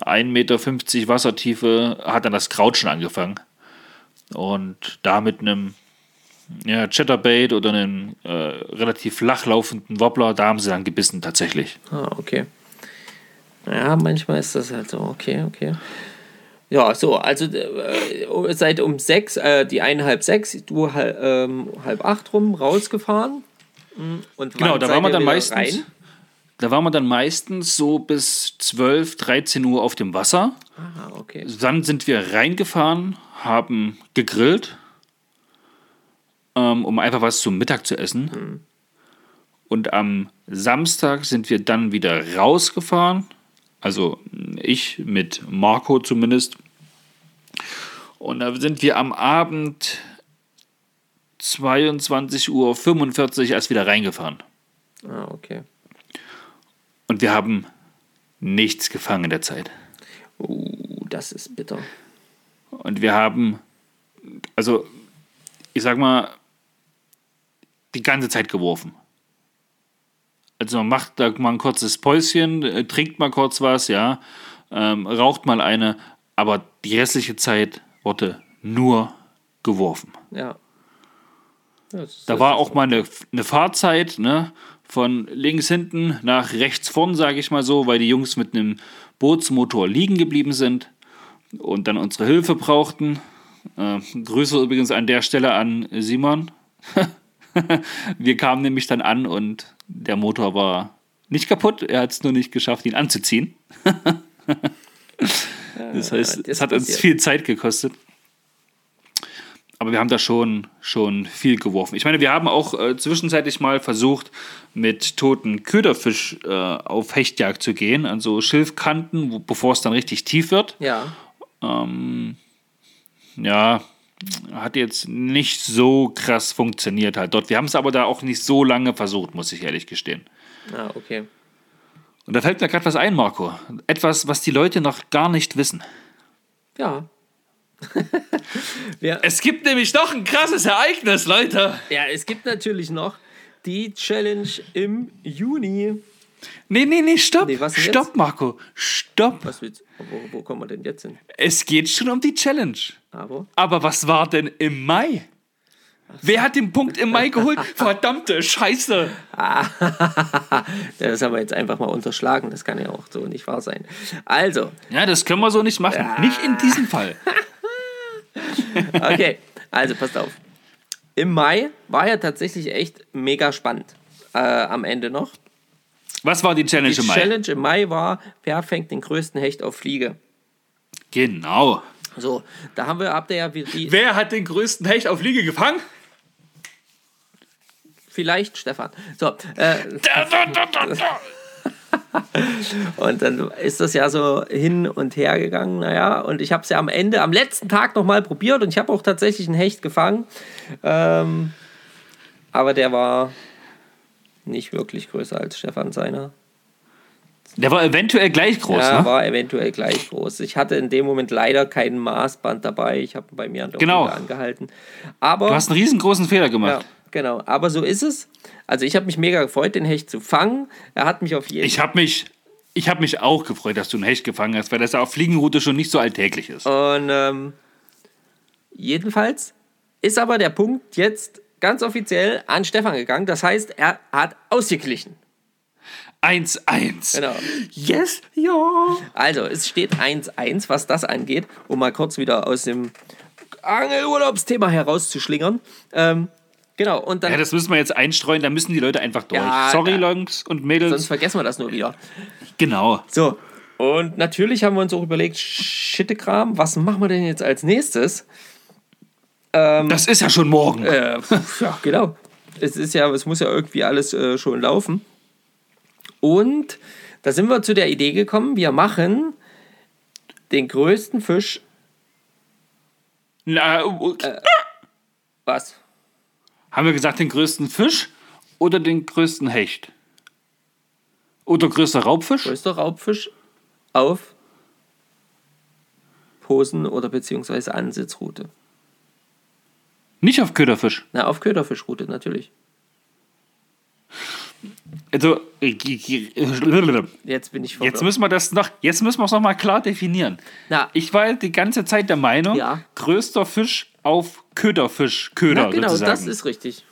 1,50 Meter Wassertiefe hat dann das Kraut schon angefangen. Und da mit einem ja, Chatterbait oder einem äh, relativ flach laufenden Wobbler, da haben sie dann gebissen tatsächlich. Ah, okay. Ja, manchmal ist das halt so, okay, okay. Ja, so, also äh, seid um sechs, äh, die eineinhalb sechs, du halb, ähm, halb acht rum rausgefahren. Hm, Und Genau, da waren wir dann meistens. rein? Da waren wir dann meistens so bis 12, 13 Uhr auf dem Wasser. Ah, okay. Dann sind wir reingefahren, haben gegrillt, ähm, um einfach was zum Mittag zu essen. Und am Samstag sind wir dann wieder rausgefahren. Also ich mit Marco zumindest. Und da sind wir am Abend 22.45 Uhr erst wieder reingefahren. Ah, okay. Und wir haben nichts gefangen in der Zeit. Uh, das ist bitter. Und wir haben, also ich sag mal, die ganze Zeit geworfen. Also man macht da mal ein kurzes Päuschen, äh, trinkt mal kurz was, ja, ähm, raucht mal eine, aber die restliche Zeit wurde nur geworfen. Ja. Da war auch mal eine, eine Fahrzeit, ne? Von links hinten nach rechts vorn, sage ich mal so, weil die Jungs mit einem Bootsmotor liegen geblieben sind und dann unsere Hilfe brauchten. Äh, Grüße übrigens an der Stelle an Simon. Wir kamen nämlich dann an und der Motor war nicht kaputt, er hat es nur nicht geschafft, ihn anzuziehen. das heißt, es hat uns viel Zeit gekostet. Aber wir haben da schon, schon viel geworfen. Ich meine, wir haben auch äh, zwischenzeitlich mal versucht, mit toten Köderfisch äh, auf Hechtjagd zu gehen, an so Schilfkanten, wo, bevor es dann richtig tief wird. Ja. Ja, hat jetzt nicht so krass funktioniert halt dort. Wir haben es aber da auch nicht so lange versucht, muss ich ehrlich gestehen. Ah, okay. Und da fällt mir gerade was ein, Marco. Etwas, was die Leute noch gar nicht wissen. Ja. ja. Es gibt nämlich noch ein krasses Ereignis, Leute. Ja, es gibt natürlich noch die Challenge im Juni. Nee, nee, nee, stopp. Nee, stopp, jetzt? Marco. Stopp. Was willst wo, wo kommen wir denn jetzt hin? Es geht schon um die Challenge. Aber Aber was war denn im Mai? Wer hat den Punkt im Mai geholt? Verdammte Scheiße. das haben wir jetzt einfach mal unterschlagen. Das kann ja auch so nicht wahr sein. Also, Ja, das können wir so nicht machen. Nicht in diesem Fall. okay. Also, passt auf. Im Mai war ja tatsächlich echt mega spannend. Äh, am Ende noch. Was war die Challenge Die im Mai? Challenge im Mai war, wer fängt den größten Hecht auf Fliege? Genau. So, da haben wir, habt ihr ja wie, wie Wer hat den größten Hecht auf Liege gefangen? vielleicht Stefan. So, äh, und dann ist das ja so hin und her gegangen, naja, und ich habe es ja am Ende, am letzten Tag nochmal probiert und ich habe auch tatsächlich einen Hecht gefangen. Ähm, aber der war nicht wirklich größer als Stefan seiner. Der war eventuell gleich groß, ja, ne? war eventuell gleich groß. Ich hatte in dem Moment leider kein Maßband dabei. Ich habe bei mir an der Genau. Angehalten. Aber Du hast einen riesengroßen Fehler ja, gemacht. Genau. Aber so ist es. Also ich habe mich mega gefreut, den Hecht zu fangen. Er hat mich auf jeden Ich habe mich, ich hab mich auch gefreut, dass du einen Hecht gefangen hast, weil das auf Fliegenroute schon nicht so alltäglich ist. Und ähm, jedenfalls ist aber der Punkt jetzt ganz offiziell an Stefan gegangen. Das heißt, er hat ausgeglichen. 1-1. Genau. Yes, ja. Also, es steht 1-1, was das angeht, um mal kurz wieder aus dem Angelurlaubsthema herauszuschlingern. Ähm, genau, und dann, Ja, das müssen wir jetzt einstreuen, da müssen die Leute einfach durch. Ja, Sorry, Jungs und Mädels. sonst vergessen wir das nur wieder. genau. So, und natürlich haben wir uns auch überlegt, Schittekram, was machen wir denn jetzt als nächstes? Das ist ja schon morgen. Äh, ja, genau. Es ist ja, es muss ja irgendwie alles äh, schon laufen. Und da sind wir zu der Idee gekommen, wir machen den größten Fisch. Na, äh, Was? Haben wir gesagt, den größten Fisch oder den größten Hecht? Oder größter Raubfisch? Größter Raubfisch auf Posen oder beziehungsweise Ansitzroute. Nicht auf Köderfisch. Na, auf Köderfischroute natürlich. Also, äh, Jetzt bin ich jetzt verwirrt. müssen wir das noch, jetzt müssen wir es noch mal klar definieren. Na, Ich war die ganze Zeit der Meinung, Ja. größter Fisch auf Köderfisch, Köder na, genau, sozusagen. das ist richtig.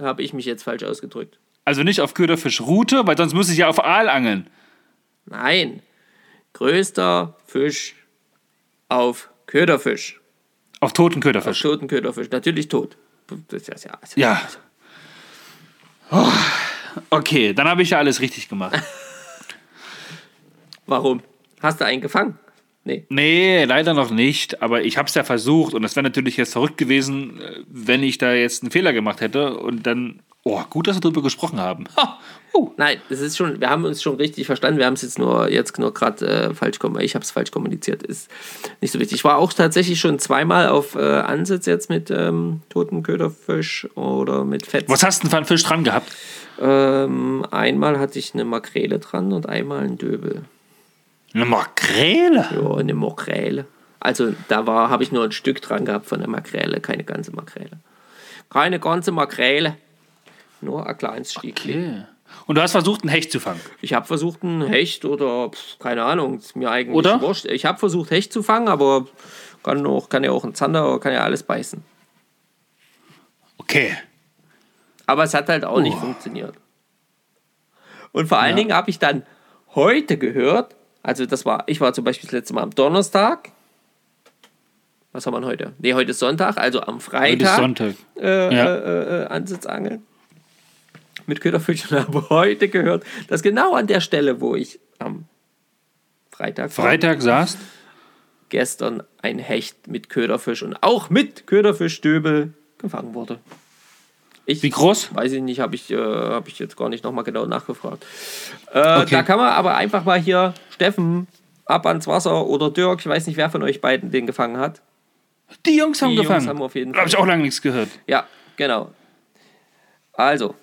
Habe ich mich jetzt falsch ausgedrückt. also nicht auf Köderfischroute, weil sonst muss ich ja auf Aal angeln. Nein. Größter Fisch auf Köderfisch. Auf toten Auf Köderfisch. toten Köderfisch. Natürlich tot. Das ist ja, Ja. Oh, okay, dann habe ich ja alles richtig gemacht. Warum? Hast du einen gefangen? Nee. Nee, leider noch nicht, aber ich habe es ja versucht und es wäre natürlich jetzt verrückt gewesen, äh, wenn ich da jetzt einen Fehler gemacht hätte und dann, oh, gut, dass wir darüber gesprochen haben. Ha, oh. Nein, das ist schon, wir haben uns schon richtig verstanden. Wir haben es jetzt nur jetzt nur gerade äh, falsch kommuniziert. Ich habe es falsch kommuniziert. Ist nicht so wichtig. Ich war auch tatsächlich schon zweimal auf äh, Ansitz jetzt mit ähm, toten Köderfisch oder mit Fett. Was hast du denn für einen Fisch dran gehabt? Ähm, einmal hatte ich eine Makrele dran und einmal einen Döbel. Eine Makrele. Ja, eine Makrele. Also da war, habe ich nur ein Stück dran gehabt von der Makrele, keine ganze Makrele. Keine ganze Makrele. Nur ein kleines Stückchen. Okay. Und du hast versucht, einen Hecht zu fangen. Ich habe versucht, einen Hecht oder keine Ahnung, ist mir eigentlich Oder? wurscht. Ich habe versucht, Hecht zu fangen, aber kann, auch, kann ja auch ein Zander, kann ja alles beißen. Okay. Aber es hat halt auch nicht funktioniert. Und vor allen Dingen habe ich dann heute gehört, also das war, ich war zum Beispiel das letzte Mal am Donnerstag. Was haben wir heute? Ne, heute ist Sonntag, also am Freitag. Heute ist Sonntag. äh, Ja. äh, äh, Ansitzangeln mit Köderfisch und habe heute gehört, dass genau an der Stelle, wo ich am Freitag Freitag saßt. gestern ein Hecht mit Köderfisch und auch mit Köderfischdöbel gefangen wurde. Ich Wie groß? weiß ich nicht, habe ich, äh, hab ich jetzt gar nicht nochmal genau nachgefragt. Äh, Okay. Da kann man aber einfach mal hier Steffen ab ans Wasser oder Dirk, ich weiß nicht, wer von euch beiden den gefangen hat. Die Jungs haben Die Jungs gefangen. haben auf jeden Da habe ich Fall- auch lange nichts gehört. Ja, genau. Also,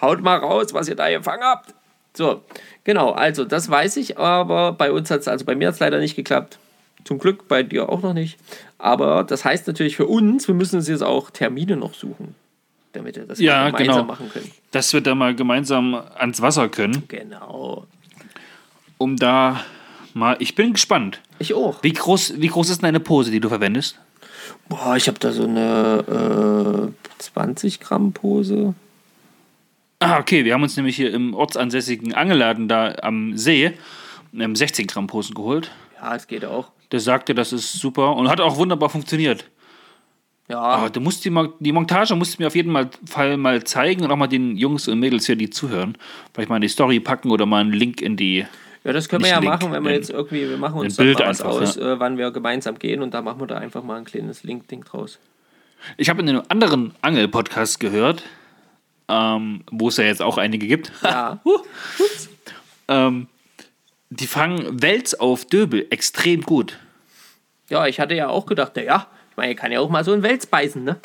haut mal raus, was ihr da gefangen habt. So, genau, also das weiß ich, aber bei uns hat es, also bei mir hat es leider nicht geklappt. Zum Glück bei dir auch noch nicht. Aber das heißt natürlich für uns, wir müssen uns jetzt auch Termine noch suchen, damit wir das Ja, gemeinsam genau. machen können. Dass wir da mal gemeinsam ans Wasser können, Genau. um da mal. Ich bin gespannt. Ich auch. Wie groß, wie groß ist denn deine Pose, die du verwendest? Boah, ich habe da so eine äh, 20 Gramm Pose. Ah, okay. Wir haben uns nämlich hier im ortsansässigen Angelladen da am See ähm, 16 Gramm Posen geholt. Ja, es geht auch. Der sagte, das ist super und hat auch wunderbar funktioniert. Ja, Aber du musst die, die Montage musst du mir auf jeden Fall mal zeigen und auch mal den Jungs und Mädels hier, die zuhören, vielleicht mal in die Story packen oder mal einen Link in die. Ja, das können wir ja Link, machen, wenn wir jetzt irgendwie, wir machen uns Bild mal was einfach, aus, ja. äh, wann wir gemeinsam gehen und da machen wir da einfach mal ein kleines Link-Ding draus. Ich habe in einem anderen Angel-Podcast gehört, ähm, wo es ja jetzt auch einige gibt. Ja. ähm, die fangen Wels auf Döbel extrem gut. ja, ich hatte ja auch gedacht, naja, ich meine, kann ja auch mal so ein Wels beißen, ne?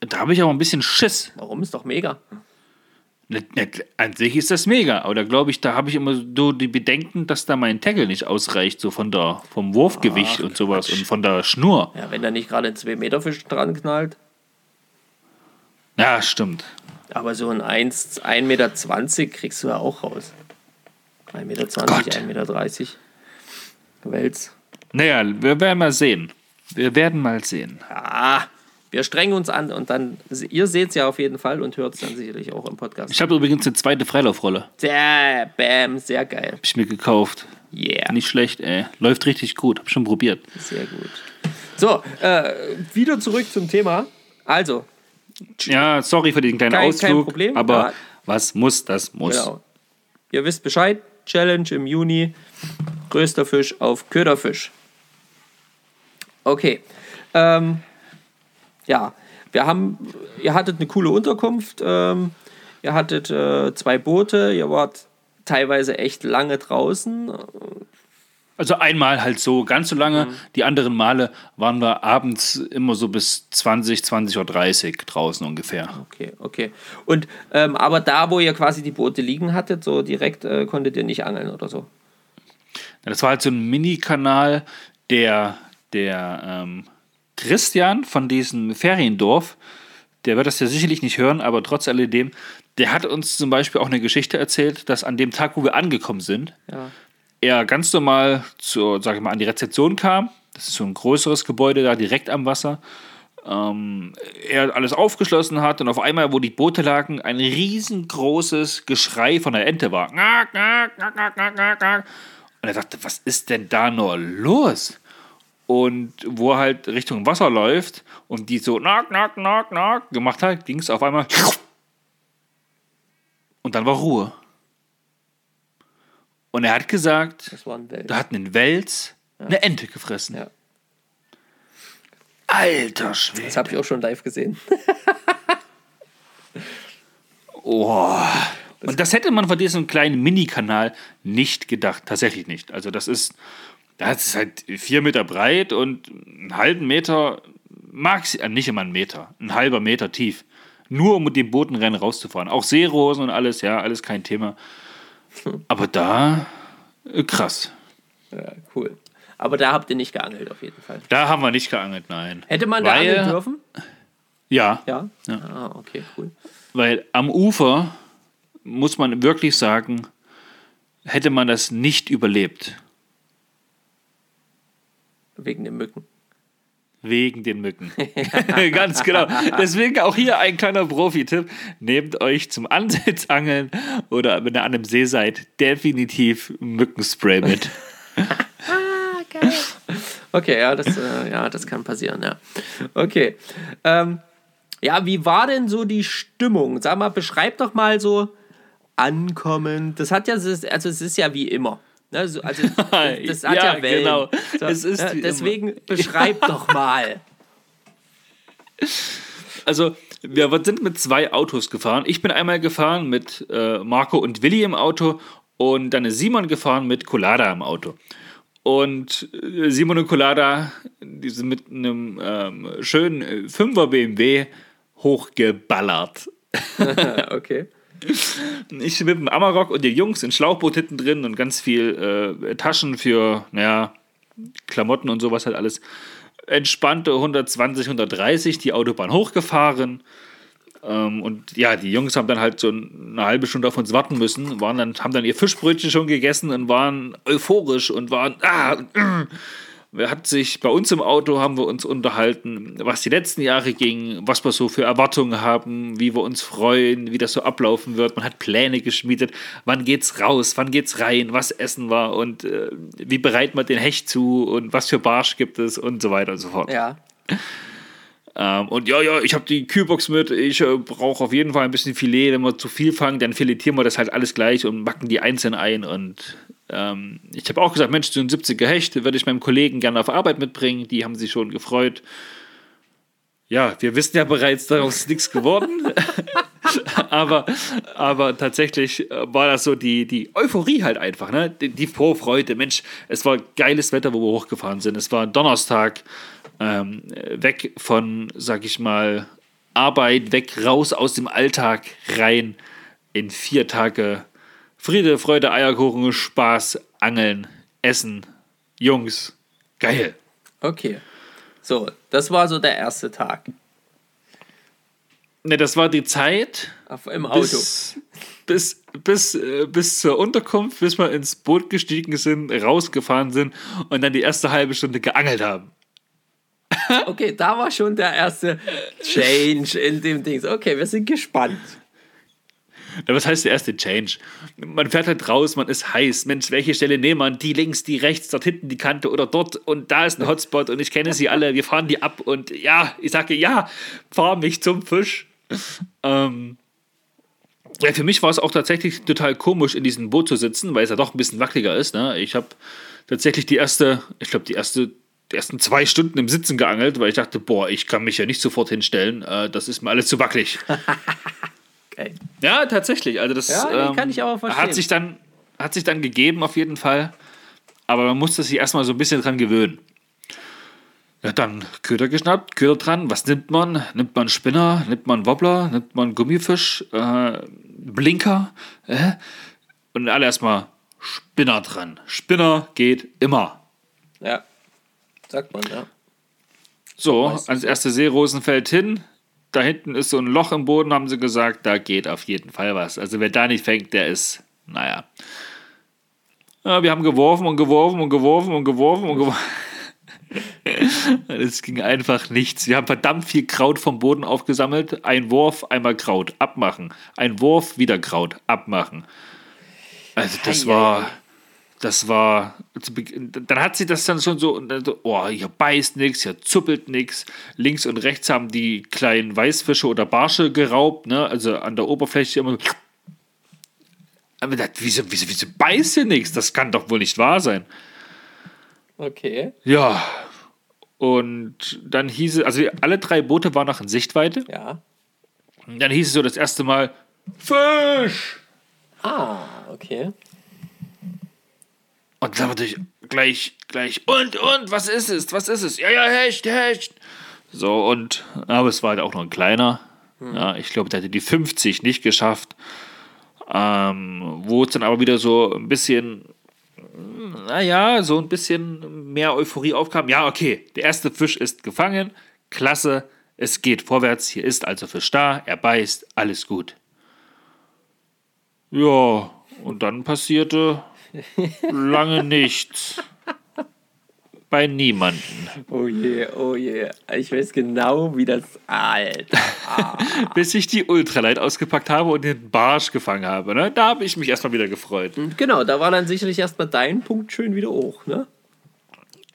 Da habe ich aber ein bisschen Schiss. Warum? Ist doch mega. Ne- ne- An sich ist das mega, aber da glaube ich, da habe ich immer so die Bedenken, dass da mein Tackle nicht ausreicht, so von der, vom Wurfgewicht und sowas und von der Schnur. Ja, wenn da nicht gerade ein 2-Meter-Fisch dran knallt. Ja, stimmt. Aber so ein 1, 1,20 Meter kriegst du ja auch raus. 1,20 Meter, Gott. 1,30 Meter. Wels. Naja, wir werden mal sehen. Wir werden mal sehen. Ja, wir strengen uns an und dann, ihr seht es ja auf jeden Fall und hört es dann sicherlich auch im Podcast. Ich habe übrigens eine zweite Freilaufrolle. Sehr, bam, sehr geil. Hab ich mir gekauft. Yeah. Nicht schlecht, ey. Läuft richtig gut. Hab schon probiert. Sehr gut. So, äh, wieder zurück zum Thema. Also, Ja, sorry für den kleinen Kein- kein Ausflug. Problem, aber ja. was muss, das muss. genau. Ihr wisst Bescheid. Challenge im Juni. Größter Fisch auf Köderfisch. Okay. Ähm, ja, wir haben, ihr hattet eine coole Unterkunft. Ähm, ihr hattet äh, zwei Boote. Ihr wart teilweise echt lange draußen. Also einmal halt so ganz so lange. Mhm. Die anderen Male waren wir abends immer so bis 20, 20.30 Uhr draußen ungefähr. Okay, okay. Und ähm, aber da, wo ihr quasi die Boote liegen hattet, so direkt äh, konntet ihr nicht angeln oder so. Das war halt so ein Mini-Kanal, der der ähm, Christian von diesem Feriendorf, der wird das ja sicherlich nicht hören, aber trotz alledem, der hat uns zum Beispiel auch eine Geschichte erzählt, dass an dem Tag, wo wir angekommen sind, Ja. er ganz normal zur, sag ich mal, an die Rezeption kam. Das ist so ein größeres Gebäude da direkt am Wasser. Ähm, er alles aufgeschlossen hat und auf einmal, wo die Boote lagen, ein riesengroßes Geschrei von der Ente war. Und er dachte, was ist denn da nur los? Und wo er halt Richtung Wasser läuft und die so knock, knock, knock, knock gemacht hat, ging es auf einmal und dann war Ruhe. Und er hat gesagt, Das da hat ein Wels eine Ente gefressen. Ja. Alter Das Schwede. habe ich auch schon live gesehen. Oh. Und das hätte man von diesem kleinen Mini-Kanal nicht gedacht. Tatsächlich nicht. Also das ist, das ist halt vier Meter breit und einen halben Meter, maxi äh, nicht immer einen Meter, ein halber Meter tief. Nur um mit dem Bootenrennen rauszufahren. Auch Seerosen und alles, ja, alles kein Thema. Aber da, äh, krass. Ja, cool. Aber da habt ihr nicht geangelt, auf jeden Fall. Da haben wir nicht geangelt, nein. Hätte man da Weil- angeln dürfen? Ja, Ja. Ah, okay, cool. Weil am Ufer, muss man wirklich sagen, hätte man das nicht überlebt. Wegen den Mücken. Wegen den Mücken. Ganz genau. Deswegen auch hier ein kleiner Profi-Tipp. Nehmt euch zum Ansitzangeln oder wenn ihr an einem See seid, definitiv Mückenspray mit. Okay, ja, das, äh, ja, das kann passieren, ja. Okay. Ähm, ja, wie war denn so die Stimmung? Sag mal, beschreib doch mal so ankommen. Das hat ja, also es ist ja wie immer. Ne? So, Also, das hat ja, Ja, Wellen. genau. So, Es ist äh, wie deswegen beschreib doch mal. Also, wir sind mit zwei Autos gefahren. Ich bin einmal gefahren mit äh, Marco und Willi im Auto und dann ist Simon gefahren mit Colada im Auto. Und äh, Simon und Colada, die sind mit einem ähm, schönen äh, 5er BMW hochgeballert. Okay. Ich mit dem Amarok und den Jungs in Schlauchboot hinten drin und ganz viel äh, Taschen für, naja, Klamotten und sowas halt alles. Entspannte 120, 130 die Autobahn hochgefahren. Ähm, und ja, die Jungs haben dann halt so eine halbe Stunde auf uns warten müssen, waren dann, haben dann ihr Fischbrötchen schon gegessen und waren euphorisch und waren, ah, mm. Hat sich bei uns im Auto haben wir uns unterhalten, was die letzten Jahre ging, was wir so für Erwartungen haben, wie wir uns freuen, wie das so ablaufen wird. Man hat Pläne geschmiedet, wann geht's raus, wann geht's rein, was essen wir? Und äh, wie bereitet man den Hecht zu? Und was für Barsch gibt es? Und so weiter und so fort. Ja. Ähm, und ja, ja, ich habe die Kühlbox mit, ich äh, brauche auf jeden Fall ein bisschen Filet, wenn wir zu viel fangen, dann filetieren wir das halt alles gleich und backen die einzeln ein und ähm, ich habe auch gesagt, Mensch, so ein 70er Hecht würde ich meinem Kollegen gerne auf Arbeit mitbringen. Die haben sich schon gefreut. Ja, wir wissen ja bereits, daraus ist nichts geworden. aber, aber tatsächlich äh, war das so die, die Euphorie halt einfach, ne? Die, die Vorfreude. Mensch, es war geiles Wetter, wo wir hochgefahren sind. Es war Donnerstag, ähm, weg von, sag ich mal, Arbeit, weg raus aus dem Alltag, rein in vier Tage Friede, Freude, Eierkuchen, Spaß, Angeln, Essen, Jungs. Geil. Okay. So, das war so der erste Tag Ne, das war die Zeit auf, im Auto. bis, bis, bis, äh, bis zur Unterkunft, bis wir ins Boot gestiegen sind, rausgefahren sind und dann die erste halbe Stunde geangelt haben. Okay, da war schon der erste Change in dem Ding. Okay, wir sind gespannt. Was heißt der erste Change? Man fährt halt raus, man ist heiß. Mensch, welche Stelle nehmen wir? Die links, die rechts, dort hinten die Kante oder dort und da ist ein Hotspot und ich kenne sie alle. Wir fahren die ab und ja, ich sage ja, fahr mich zum Fisch. Ähm, ja, für mich war es auch tatsächlich total komisch, in diesem Boot zu sitzen, weil es ja doch ein bisschen wackeliger ist. Ne? Ich habe tatsächlich die erste, ich glaube, die erste, die ersten zwei Stunden im Sitzen geangelt, weil ich dachte, boah, ich kann mich ja nicht sofort hinstellen. Äh, das ist mir alles zu wackelig. Ja, tatsächlich. Also das Ja, nee, kann ich aber verstehen. Hat sich, dann, hat sich dann gegeben, auf jeden Fall. Aber man musste sich erstmal so ein bisschen dran gewöhnen. Ja, dann Köder geschnappt, Köder dran. Was nimmt man? Nimmt man Spinner? Nimmt man Wobbler? Nimmt man Gummifisch? Äh, Blinker? Äh? Und alle erstmal Spinner dran. Spinner geht immer. Ja. Sagt man, ja. So, so. erste Seerosenfeld hin. Da hinten ist so ein Loch im Boden, haben sie gesagt. Da geht auf jeden Fall was. Also wer da nicht fängt, der ist, naja. Ja, wir haben geworfen und geworfen und geworfen und geworfen und geworfen. Es ging einfach nichts. Wir haben verdammt viel Kraut vom Boden aufgesammelt. Ein Wurf, einmal Kraut, abmachen. Ein Wurf, wieder Kraut, abmachen. Also das war. Das war, zu Beginn- dann hat sie das dann schon so oh, hier beißt nichts, hier zuppelt nichts. Links und rechts haben die kleinen Weißfische oder Barsche geraubt, ne? also an der Oberfläche immer so. Aber das, wieso, wieso, wieso beißt hier nichts? Das kann doch wohl nicht wahr sein. Okay. Ja. Und dann hieß es, also alle drei Boote waren noch in Sichtweite. Ja. Und dann hieß es so das erste Mal, Fisch! Ah, okay. Und dann natürlich gleich, gleich, und, und, was ist es? Was ist es? Ja, ja, Hecht, Hecht. So, und, aber es war halt auch noch ein kleiner. Ja, ich glaube, der hätte die 50 nicht geschafft. Ähm, wo es dann aber wieder so ein bisschen, naja, so ein bisschen mehr Euphorie aufkam. Ja, okay, der erste Fisch ist gefangen. Klasse, es geht vorwärts. Hier ist also Fisch da, er beißt, alles gut. Ja, und dann passierte lange nichts. Bei niemanden. Oh je, oh je. Ich weiß genau, wie das. Alter. Bis ich die Ultralight ausgepackt habe und den Barsch gefangen habe. Ne? Da habe ich mich erstmal wieder gefreut. Genau, da war dann sicherlich erstmal dein Punkt schön wieder hoch, ne?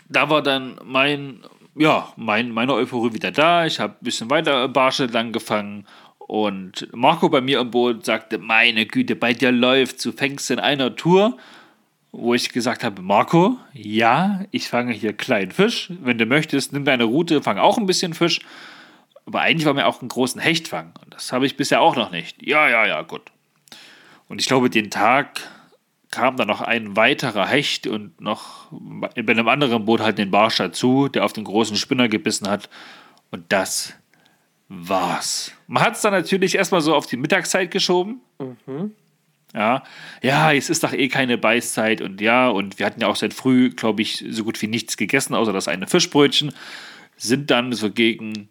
Da war dann mein, ja, mein, meine Euphorie wieder da. Ich habe ein bisschen weiter Barsche lang gefangen. Und Marco bei mir im Boot sagte, meine Güte, bei dir läuft, du fängst in einer Tour. Wo ich gesagt habe, Marco, ja, ich fange hier kleinen Fisch. Wenn du möchtest, nimm deine Route, fang auch ein bisschen Fisch. Aber eigentlich wollen wir auch einen großen Hecht fangen. Und das habe ich bisher auch noch nicht. Ja, ja, ja, gut. Und ich glaube, den Tag kam dann noch ein weiterer Hecht und noch bei einem anderen Boot halt den Barsch dazu, der auf den großen Spinner gebissen hat. Und das war's. Man hat es dann natürlich erstmal so auf die Mittagszeit geschoben. Ja, ja, es ist doch eh keine Beißzeit und ja, und wir hatten ja auch seit früh, glaube ich, so gut wie nichts gegessen, außer das eine Fischbrötchen. Sind dann so gegen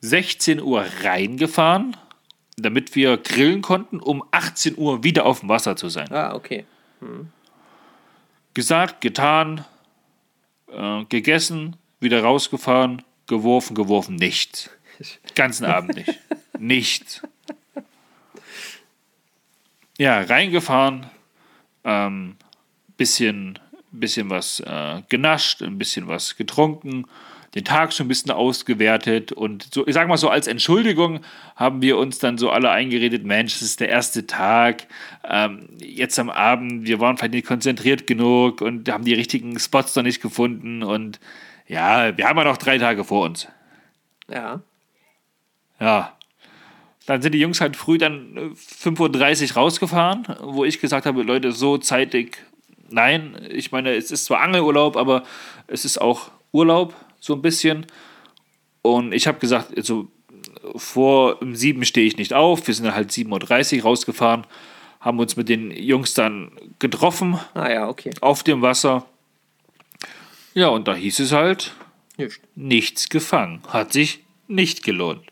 16 Uhr reingefahren, damit wir grillen konnten, um 18 Uhr wieder auf dem Wasser zu sein. Ah, okay. Gesagt, getan, äh, gegessen, wieder rausgefahren, geworfen, geworfen, nichts. Ganzen Abend nicht. Nichts. Ja, reingefahren, ähm, bisschen, bisschen was äh, genascht, ein bisschen was getrunken, den Tag schon ein bisschen ausgewertet und so, ich sag mal so, als Entschuldigung haben wir uns dann so alle eingeredet, Mensch, es ist der erste Tag, ähm, jetzt am Abend, wir waren vielleicht nicht konzentriert genug und haben die richtigen Spots noch nicht gefunden und ja, wir haben ja noch drei Tage vor uns. Ja. Ja. Dann sind die Jungs halt früh dann äh, 5.30 Uhr rausgefahren, wo ich gesagt habe, Leute, so zeitig, nein, ich meine, es ist zwar Angelurlaub, aber es ist auch Urlaub, so ein bisschen. Und ich habe gesagt, also vor um 7 stehe ich nicht auf, wir sind dann halt 7.30 Uhr rausgefahren, haben uns mit den Jungs dann getroffen Ah ja, okay. auf dem Wasser. Ja, und da hieß es halt, Nicht. nichts gefangen. Hat sich nicht gelohnt.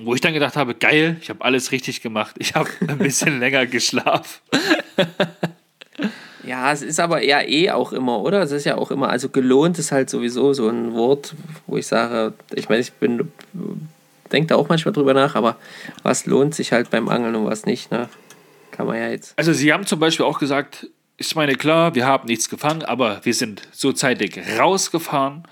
Wo ich dann gedacht habe, geil, ich habe alles richtig gemacht. Ich habe ein bisschen länger geschlafen. Ja, es ist aber eher eh auch immer, oder? Es ist ja auch immer, also gelohnt ist halt sowieso so ein Wort, wo ich sage, ich meine, ich bin, denke da auch manchmal drüber nach, aber was lohnt sich halt beim Angeln und was nicht, ne? Kann man ja jetzt. Also sie haben zum Beispiel auch gesagt, ich meine, klar, wir haben nichts gefangen, aber wir sind so zeitig rausgefahren.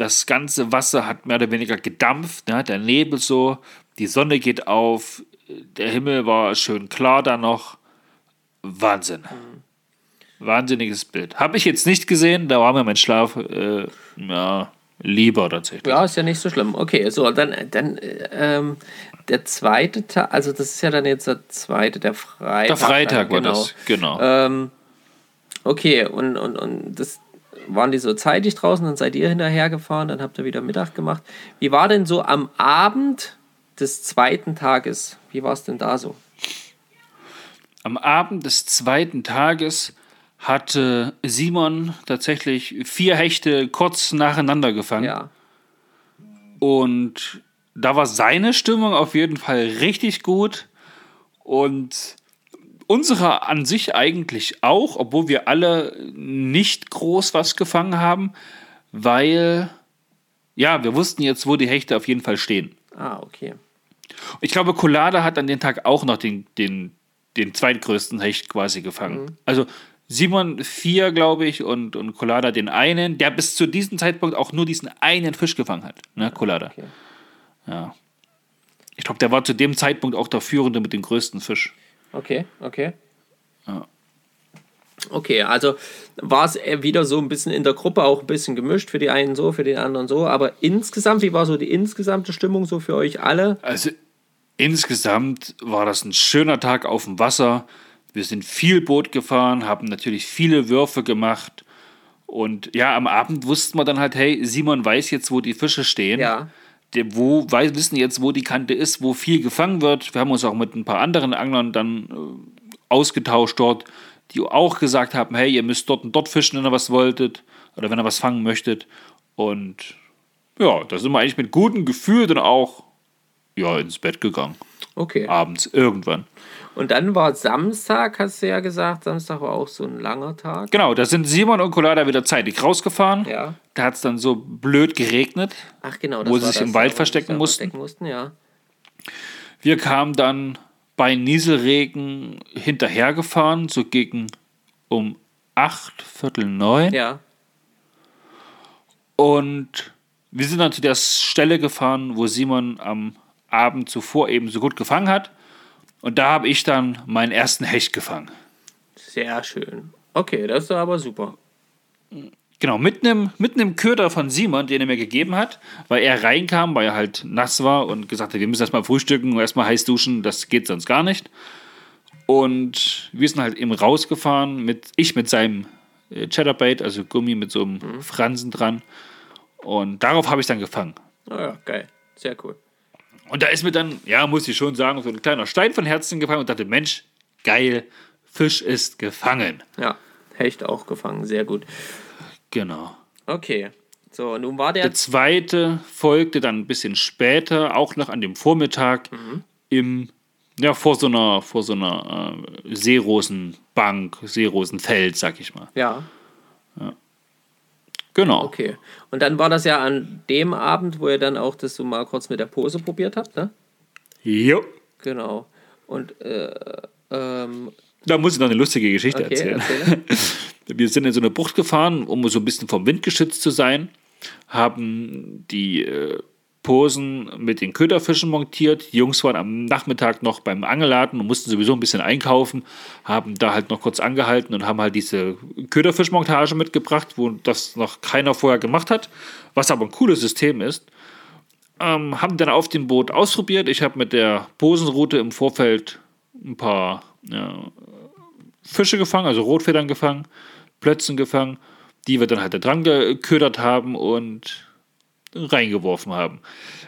Das ganze Wasser hat mehr oder weniger gedampft, ne? der Nebel so, die Sonne geht auf, der Himmel war schön klar da noch. Wahnsinn. Wahnsinniges Bild. Habe ich jetzt nicht gesehen, da war mir mein Schlaf äh, ja, lieber tatsächlich. Ja, ist ja nicht so schlimm. Okay, so, dann, dann äh, ähm, der zweite Tag, also das ist ja dann jetzt der zweite, der Freitag. Der Freitag dann, war das, genau. Ähm, okay, und, und, und das waren die so zeitig draußen, dann seid ihr hinterhergefahren, dann habt ihr wieder Mittag gemacht. Wie war denn so am Abend des zweiten Tages? Wie war es denn da so? Am Abend des zweiten Tages hatte Simon tatsächlich vier Hechte kurz nacheinander gefangen. Ja. Und da war seine Stimmung auf jeden Fall richtig gut. Und unsere an sich eigentlich auch, obwohl wir alle nicht groß was gefangen haben, weil, ja, wir wussten jetzt, wo die Hechte auf jeden Fall stehen. Ah, okay. Ich glaube, Collada hat an dem Tag auch noch den, den, den zweitgrößten Hecht quasi gefangen. Also Simon vier, glaube ich, und, und Collada den einen, der bis zu diesem Zeitpunkt auch nur diesen einen Fisch gefangen hat. Ne, Collada. Okay. Ja. Ich glaube, der war zu dem Zeitpunkt auch der Führende mit dem größten Fisch. Okay, okay. Ja. Okay, also war es wieder so ein bisschen in der Gruppe auch ein bisschen gemischt, für die einen so, für die anderen so, aber insgesamt, wie war so die insgesamte Stimmung so für euch alle? Also insgesamt war das ein schöner Tag auf dem Wasser. Wir sind viel Boot gefahren, haben natürlich viele Würfe gemacht. Und ja, am Abend wussten wir dann halt, hey, Simon weiß jetzt, wo die Fische stehen. Ja. Wo, weiß, wissen jetzt, wo die Kante ist, wo viel gefangen wird. Wir haben uns auch mit ein paar anderen Anglern dann äh, ausgetauscht dort, die auch gesagt haben, hey, ihr müsst dort und dort fischen, wenn ihr was wolltet oder wenn ihr was fangen möchtet. Und ja, da sind wir eigentlich mit gutem Gefühl dann auch ja, ins Bett gegangen. Okay. Abends irgendwann. Und dann war Samstag, hast du ja gesagt, Samstag war auch so ein langer Tag. Genau, da sind Simon und Colada wieder zeitig rausgefahren. Ja. Da hat es dann so blöd geregnet. Ach genau, Wo sie sich im Wald verstecken mussten. verstecken mussten. Ja. Wir kamen dann bei Nieselregen hinterhergefahren, so gegen um acht, Viertel neun. ja. Und wir sind dann zu der Stelle gefahren, wo Simon am Abend zuvor eben so gut gefangen hat. Und da habe ich dann meinen ersten Hecht gefangen. Sehr schön. Okay, das ist aber super. Genau, mit einem mit einem Köder von Simon, den er mir gegeben hat, weil er reinkam, weil er halt nass war und gesagt hat, wir müssen erstmal frühstücken und erstmal heiß duschen, das geht sonst gar nicht. Und wir sind halt eben rausgefahren, mit, ich mit seinem äh, Cheddarbait, also Gummi mit so einem Fransen dran. Und darauf habe ich dann gefangen. Ah ja, geil. Sehr cool. Und da ist mir dann, ja, muss ich schon sagen, so ein kleiner Stein von Herzen gefallen und dachte, Mensch, geil, Fisch ist gefangen. Ja, Hecht auch gefangen. Sehr gut. Genau. Okay. So, nun war der. Der zweite folgte dann ein bisschen später, auch noch an dem Vormittag, im, ja, vor so einer, vor so einer äh, Seerosenbank, Seerosenfeld, sag ich mal. Ja, Genau. okay. Und dann war das ja an dem Abend, wo ihr dann auch das so mal kurz mit der Pose probiert habt, ne? Jo. Genau. Und, äh, ähm, Da muss ich noch eine lustige Geschichte okay, erzählen. erzähle. Wir sind in so eine Bucht gefahren, um so ein bisschen vom Wind geschützt zu sein, haben die äh, Posen mit den Köderfischen montiert. Die Jungs waren am Nachmittag noch beim Angelladen und mussten sowieso ein bisschen einkaufen, haben da halt noch kurz angehalten und haben halt diese Köderfischmontage mitgebracht, wo das noch keiner vorher gemacht hat, was aber ein cooles System ist. Ähm, haben dann auf dem Boot ausprobiert. Ich habe mit der Posenroute im Vorfeld ein paar ja, Fische gefangen, also Rotfedern gefangen, Plötzen gefangen, die wir dann halt da dran geködert haben und reingeworfen haben.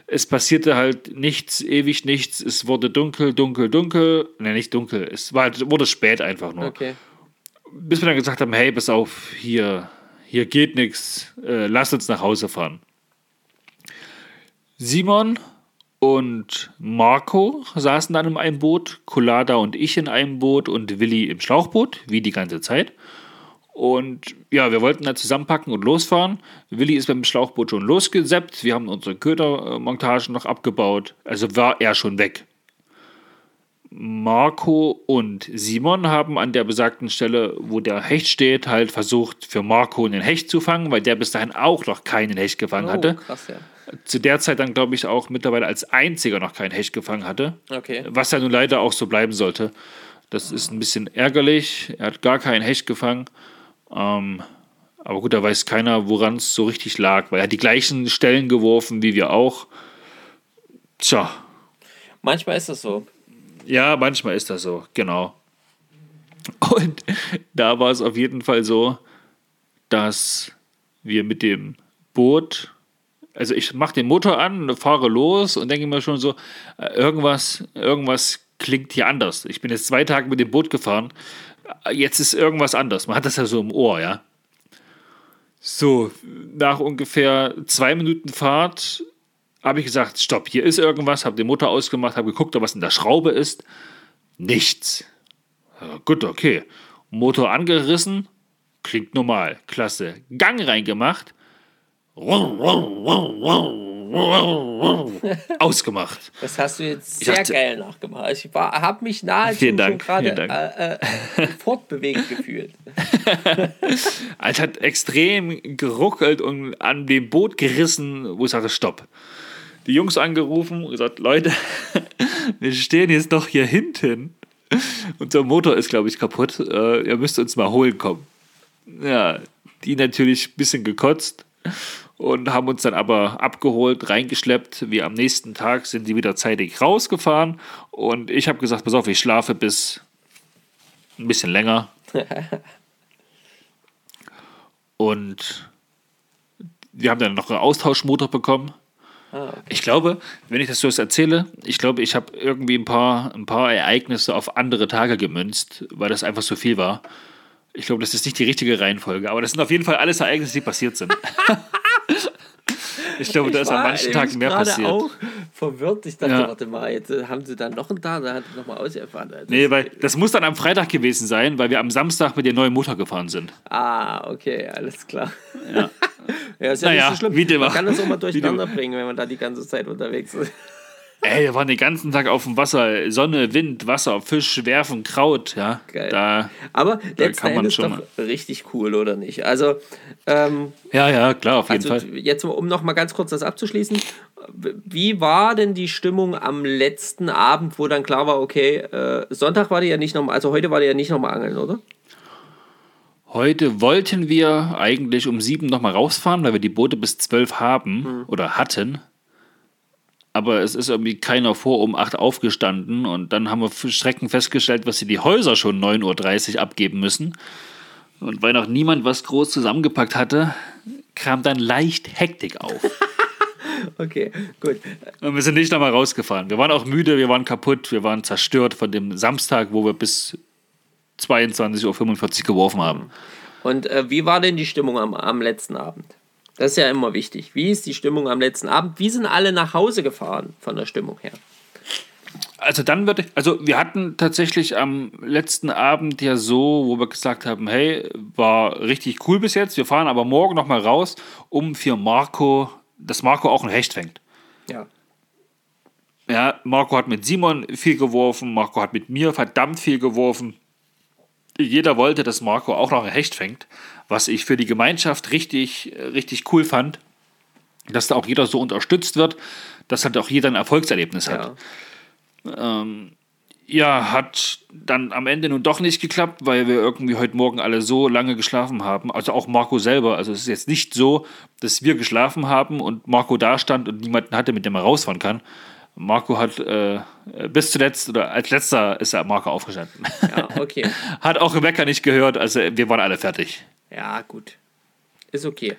Es passierte halt nichts, ewig nichts. Es wurde dunkel, dunkel, dunkel. Ne, nicht dunkel. Es war, halt- wurde spät einfach nur. Okay. Bis wir dann gesagt haben, hey, pass auf, hier, hier geht nichts. Äh, lass uns nach Hause fahren. Simon und Marco saßen dann in einem Boot, Colada und ich in einem Boot und Willi im Schlauchboot, wie die ganze Zeit. Und ja, wir wollten da zusammenpacken und losfahren. Willi ist beim Schlauchboot schon losgeseppt. Wir haben unsere Ködermontagen noch abgebaut. Also war er schon weg. Marco und Simon haben an der besagten Stelle, wo der Hecht steht, halt versucht, für Marco einen Hecht zu fangen, weil der bis dahin auch noch keinen Hecht gefangen Oh, hatte. krass, ja. Zu der Zeit dann, glaube ich, auch mittlerweile als einziger noch keinen Hecht gefangen hatte. Okay. Was ja nun leider auch so bleiben sollte. Das ist ein bisschen ärgerlich. Er hat gar keinen Hecht gefangen. Ähm, aber gut, da weiß keiner, woran es so richtig lag, weil er hat die gleichen Stellen geworfen wie wir auch. Tja, Manchmal ist das so. ja, manchmal ist das so, genau. Und da war es auf jeden Fall so, dass wir mit dem Boot, also ich mache den Motor an, fahre los und denke mir schon so, äh, irgendwas, irgendwas klingt hier anders. Ich bin jetzt zwei Tage mit dem Boot gefahren. Jetzt ist irgendwas anders. Man hat das ja so im Ohr, ja. So, nach ungefähr zwei Minuten Fahrt habe ich gesagt, stopp, hier ist irgendwas, habe die Mutter ausgemacht, habe geguckt, ob was in der Schraube ist. Nichts. Gut, okay. Motor angerissen, klingt normal, klasse. Gang reingemacht. Ausgemacht. Das hast du jetzt sehr dachte- geil nachgemacht. Ich habe mich nahezu schon gerade Dank. äh, äh, fortbewegt gefühlt. Es hat extrem geruckelt und an dem Boot gerissen, wo ich sage, stopp. Die Jungs angerufen und gesagt, Leute, wir stehen jetzt doch hier hinten. Unser Motor ist, glaube ich, kaputt. Äh, ihr müsst uns mal holen kommen. Ja, die natürlich ein bisschen gekotzt und haben uns dann aber abgeholt, reingeschleppt. Wir am nächsten Tag sind die wieder zeitig rausgefahren und ich habe gesagt, pass auf, ich schlafe bis ein bisschen länger. Und wir haben dann noch einen Austauschmotor bekommen. Ich glaube, wenn ich das so erzähle, ich glaube, ich habe irgendwie ein paar, ein paar Ereignisse auf andere Tage gemünzt, weil das einfach so viel war. Ich glaube, das ist nicht die richtige Reihenfolge, aber das sind auf jeden Fall alles Ereignisse, die passiert sind. ich glaube, da ist an war manchen Tagen mehr passiert. auch verwirrt. Ich dachte, Ja. warte mal, jetzt äh, haben sie dann noch einen da, da hat noch mal ausgefahren. Also, Nee, weil das muss dann am Freitag gewesen sein, weil wir am Samstag mit der neuen Motor gefahren sind. Ah, okay, alles klar. Ja, ja ist ja Naja, nicht so schlimm. man kann das auch mal durcheinander bringen, wenn man da die ganze Zeit unterwegs ist. Ey, wir waren den ganzen Tag auf dem Wasser. Sonne, Wind, Wasser, Fisch, werfen, Kraut. Ja, Geil. da. Aber letzten kann man Endes schon doch richtig cool, oder nicht? Also, ähm, Ja, ja, klar, auf jeden also Fall. jetzt um noch mal ganz kurz das abzuschließen. Wie war denn die Stimmung am letzten Abend, wo dann klar war, okay, äh, Sonntag war die ja nicht nochmal, also heute war die ja nicht nochmal angeln, oder? Heute wollten wir eigentlich um sieben nochmal rausfahren, weil wir die Boote bis zwölf haben Hm. oder hatten. Aber es ist irgendwie keiner vor um acht aufgestanden und dann haben wir für Schrecken festgestellt, dass sie die Häuser schon 9.30 Uhr abgeben müssen. Und weil noch niemand was groß zusammengepackt hatte, kam dann leicht Hektik auf. Okay, gut. Und wir sind nicht nochmal rausgefahren. Wir waren auch müde, wir waren kaputt, wir waren zerstört von dem Samstag, wo wir bis 22.45 Uhr geworfen haben. Und äh, wie war denn die Stimmung am, am letzten Abend? Das ist ja immer wichtig. Wie ist die Stimmung am letzten Abend? Wie sind alle nach Hause gefahren von der Stimmung her? Also dann würde ich, also wir hatten tatsächlich am letzten Abend ja so, wo wir gesagt haben, hey, war richtig cool bis jetzt, wir fahren aber morgen nochmal raus, um für Marco, dass Marco auch ein Hecht fängt. Ja. Ja, Marco hat mit Simon viel geworfen, Marco hat mit mir verdammt viel geworfen. Jeder wollte, dass Marco auch noch ein Hecht fängt, was ich für die Gemeinschaft richtig, richtig cool fand, dass da auch jeder so unterstützt wird, dass halt auch jeder ein Erfolgserlebnis hat. ja. Ja, hat dann am Ende nun doch nicht geklappt, weil wir irgendwie heute Morgen alle so lange geschlafen haben. Also auch Marco selber. Also es ist jetzt nicht so, dass wir geschlafen haben und Marco da stand und niemanden hatte, mit dem er rausfahren kann. Marco hat äh, bis zuletzt oder als letzter ist er Marco aufgestanden. Ja, okay. hat auch Rebecca nicht gehört, also wir waren alle fertig. Ja, gut. Ist okay.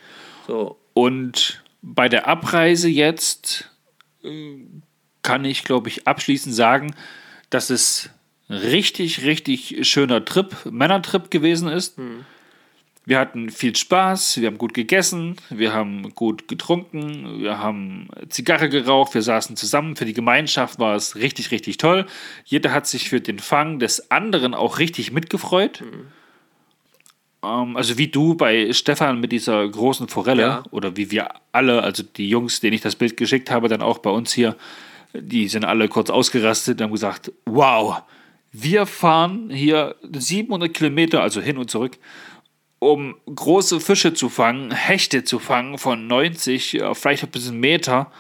So, Und bei der Abreise jetzt äh, kann ich, glaube ich, abschließend sagen, dass es ein richtig, richtig schöner Trip, Männertrip gewesen ist. Wir hatten viel Spaß, wir haben gut gegessen, wir haben gut getrunken, wir haben Zigarre geraucht, wir saßen zusammen. Für die Gemeinschaft war es richtig, richtig toll. Jeder hat sich für den Fang des anderen auch richtig mitgefreut. Ähm, also wie du bei Stefan mit dieser großen Forelle Ja. oder wie wir alle, also die Jungs, denen ich das Bild geschickt habe, dann auch bei uns hier, die sind alle kurz ausgerastet und haben gesagt, wow, wir fahren hier 700 Kilometer, also hin und zurück, um große Fische zu fangen, Hechte zu fangen von 90, äh, vielleicht ein bisschen Meter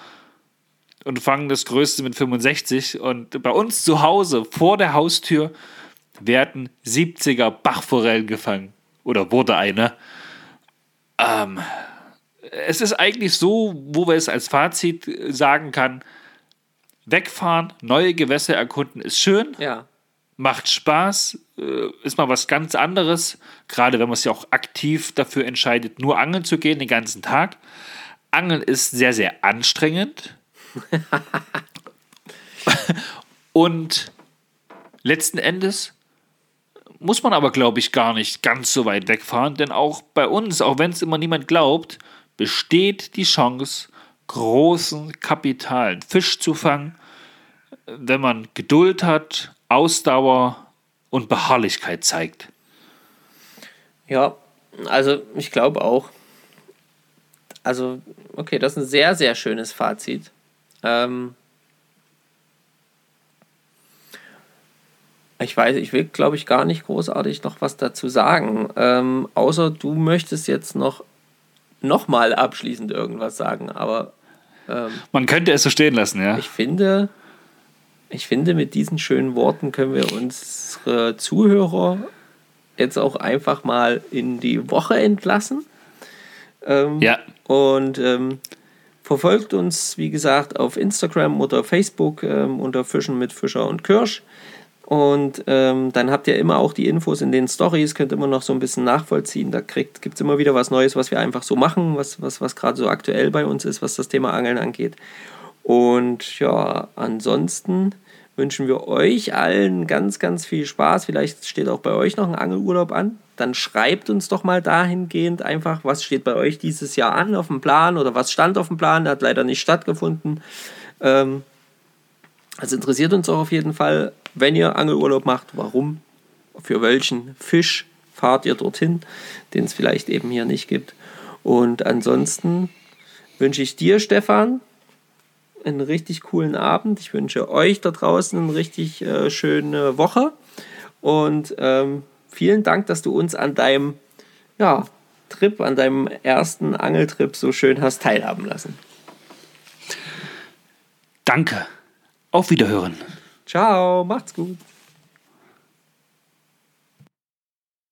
und fangen das Größte mit 65 und bei uns zu Hause vor der Haustür werden 70er Bachforellen gefangen oder wurde eine. Ähm, es ist eigentlich so, wo wir es als Fazit sagen kann, wegfahren, neue Gewässer erkunden ist schön, ja. macht Spaß, ist mal was ganz anderes, gerade wenn man sich auch aktiv dafür entscheidet, nur angeln zu gehen den ganzen Tag. Angeln ist sehr, sehr anstrengend. Und letzten Endes muss man aber, glaube ich, gar nicht ganz so weit wegfahren, denn auch bei uns, auch wenn es immer niemand glaubt, besteht die Chance, großen Kapitalen Fisch zu fangen, wenn man Geduld hat, Ausdauer und Beharrlichkeit zeigt. Ja, also ich glaube auch. Also, okay, das ist ein sehr, sehr schönes Fazit. Ähm ich weiß, ich will, glaube ich, gar nicht großartig noch was dazu sagen. Ähm, außer du möchtest jetzt noch, noch mal abschließend irgendwas sagen, aber ähm, man könnte es so stehen lassen, ja. Ich finde, ich finde, mit diesen schönen Worten können wir unsere Zuhörer jetzt auch einfach mal in die Woche entlassen. Ähm, ja. Und ähm, verfolgt uns, wie gesagt, auf Instagram oder Facebook ähm, unter Fischen mit Fischer und Kirsch. Und ähm, dann habt ihr immer auch die Infos in den Stories, könnt immer noch so ein bisschen nachvollziehen. Da gibt es immer wieder was Neues, was wir einfach so machen, was, was, was gerade so aktuell bei uns ist, was das Thema Angeln angeht. Und ja, ansonsten wünschen wir euch allen ganz, ganz viel Spaß. Vielleicht steht auch bei euch noch ein Angelurlaub an. Dann schreibt uns doch mal dahingehend einfach, was steht bei euch dieses Jahr an auf dem Plan oder was stand auf dem Plan, hat leider nicht stattgefunden. Ähm, das interessiert uns auch auf jeden Fall, wenn ihr Angelurlaub macht, warum, für welchen Fisch fahrt ihr dorthin, den es vielleicht eben hier nicht gibt. Und ansonsten wünsche ich dir, Stefan, einen richtig coolen Abend. Ich wünsche euch da draußen eine richtig äh, schöne Woche. Und ähm, vielen Dank, dass du uns an deinem ja, Trip, an deinem ersten Angeltrip so schön hast teilhaben lassen. Danke. Auf Wiederhören. Ciao, macht's gut.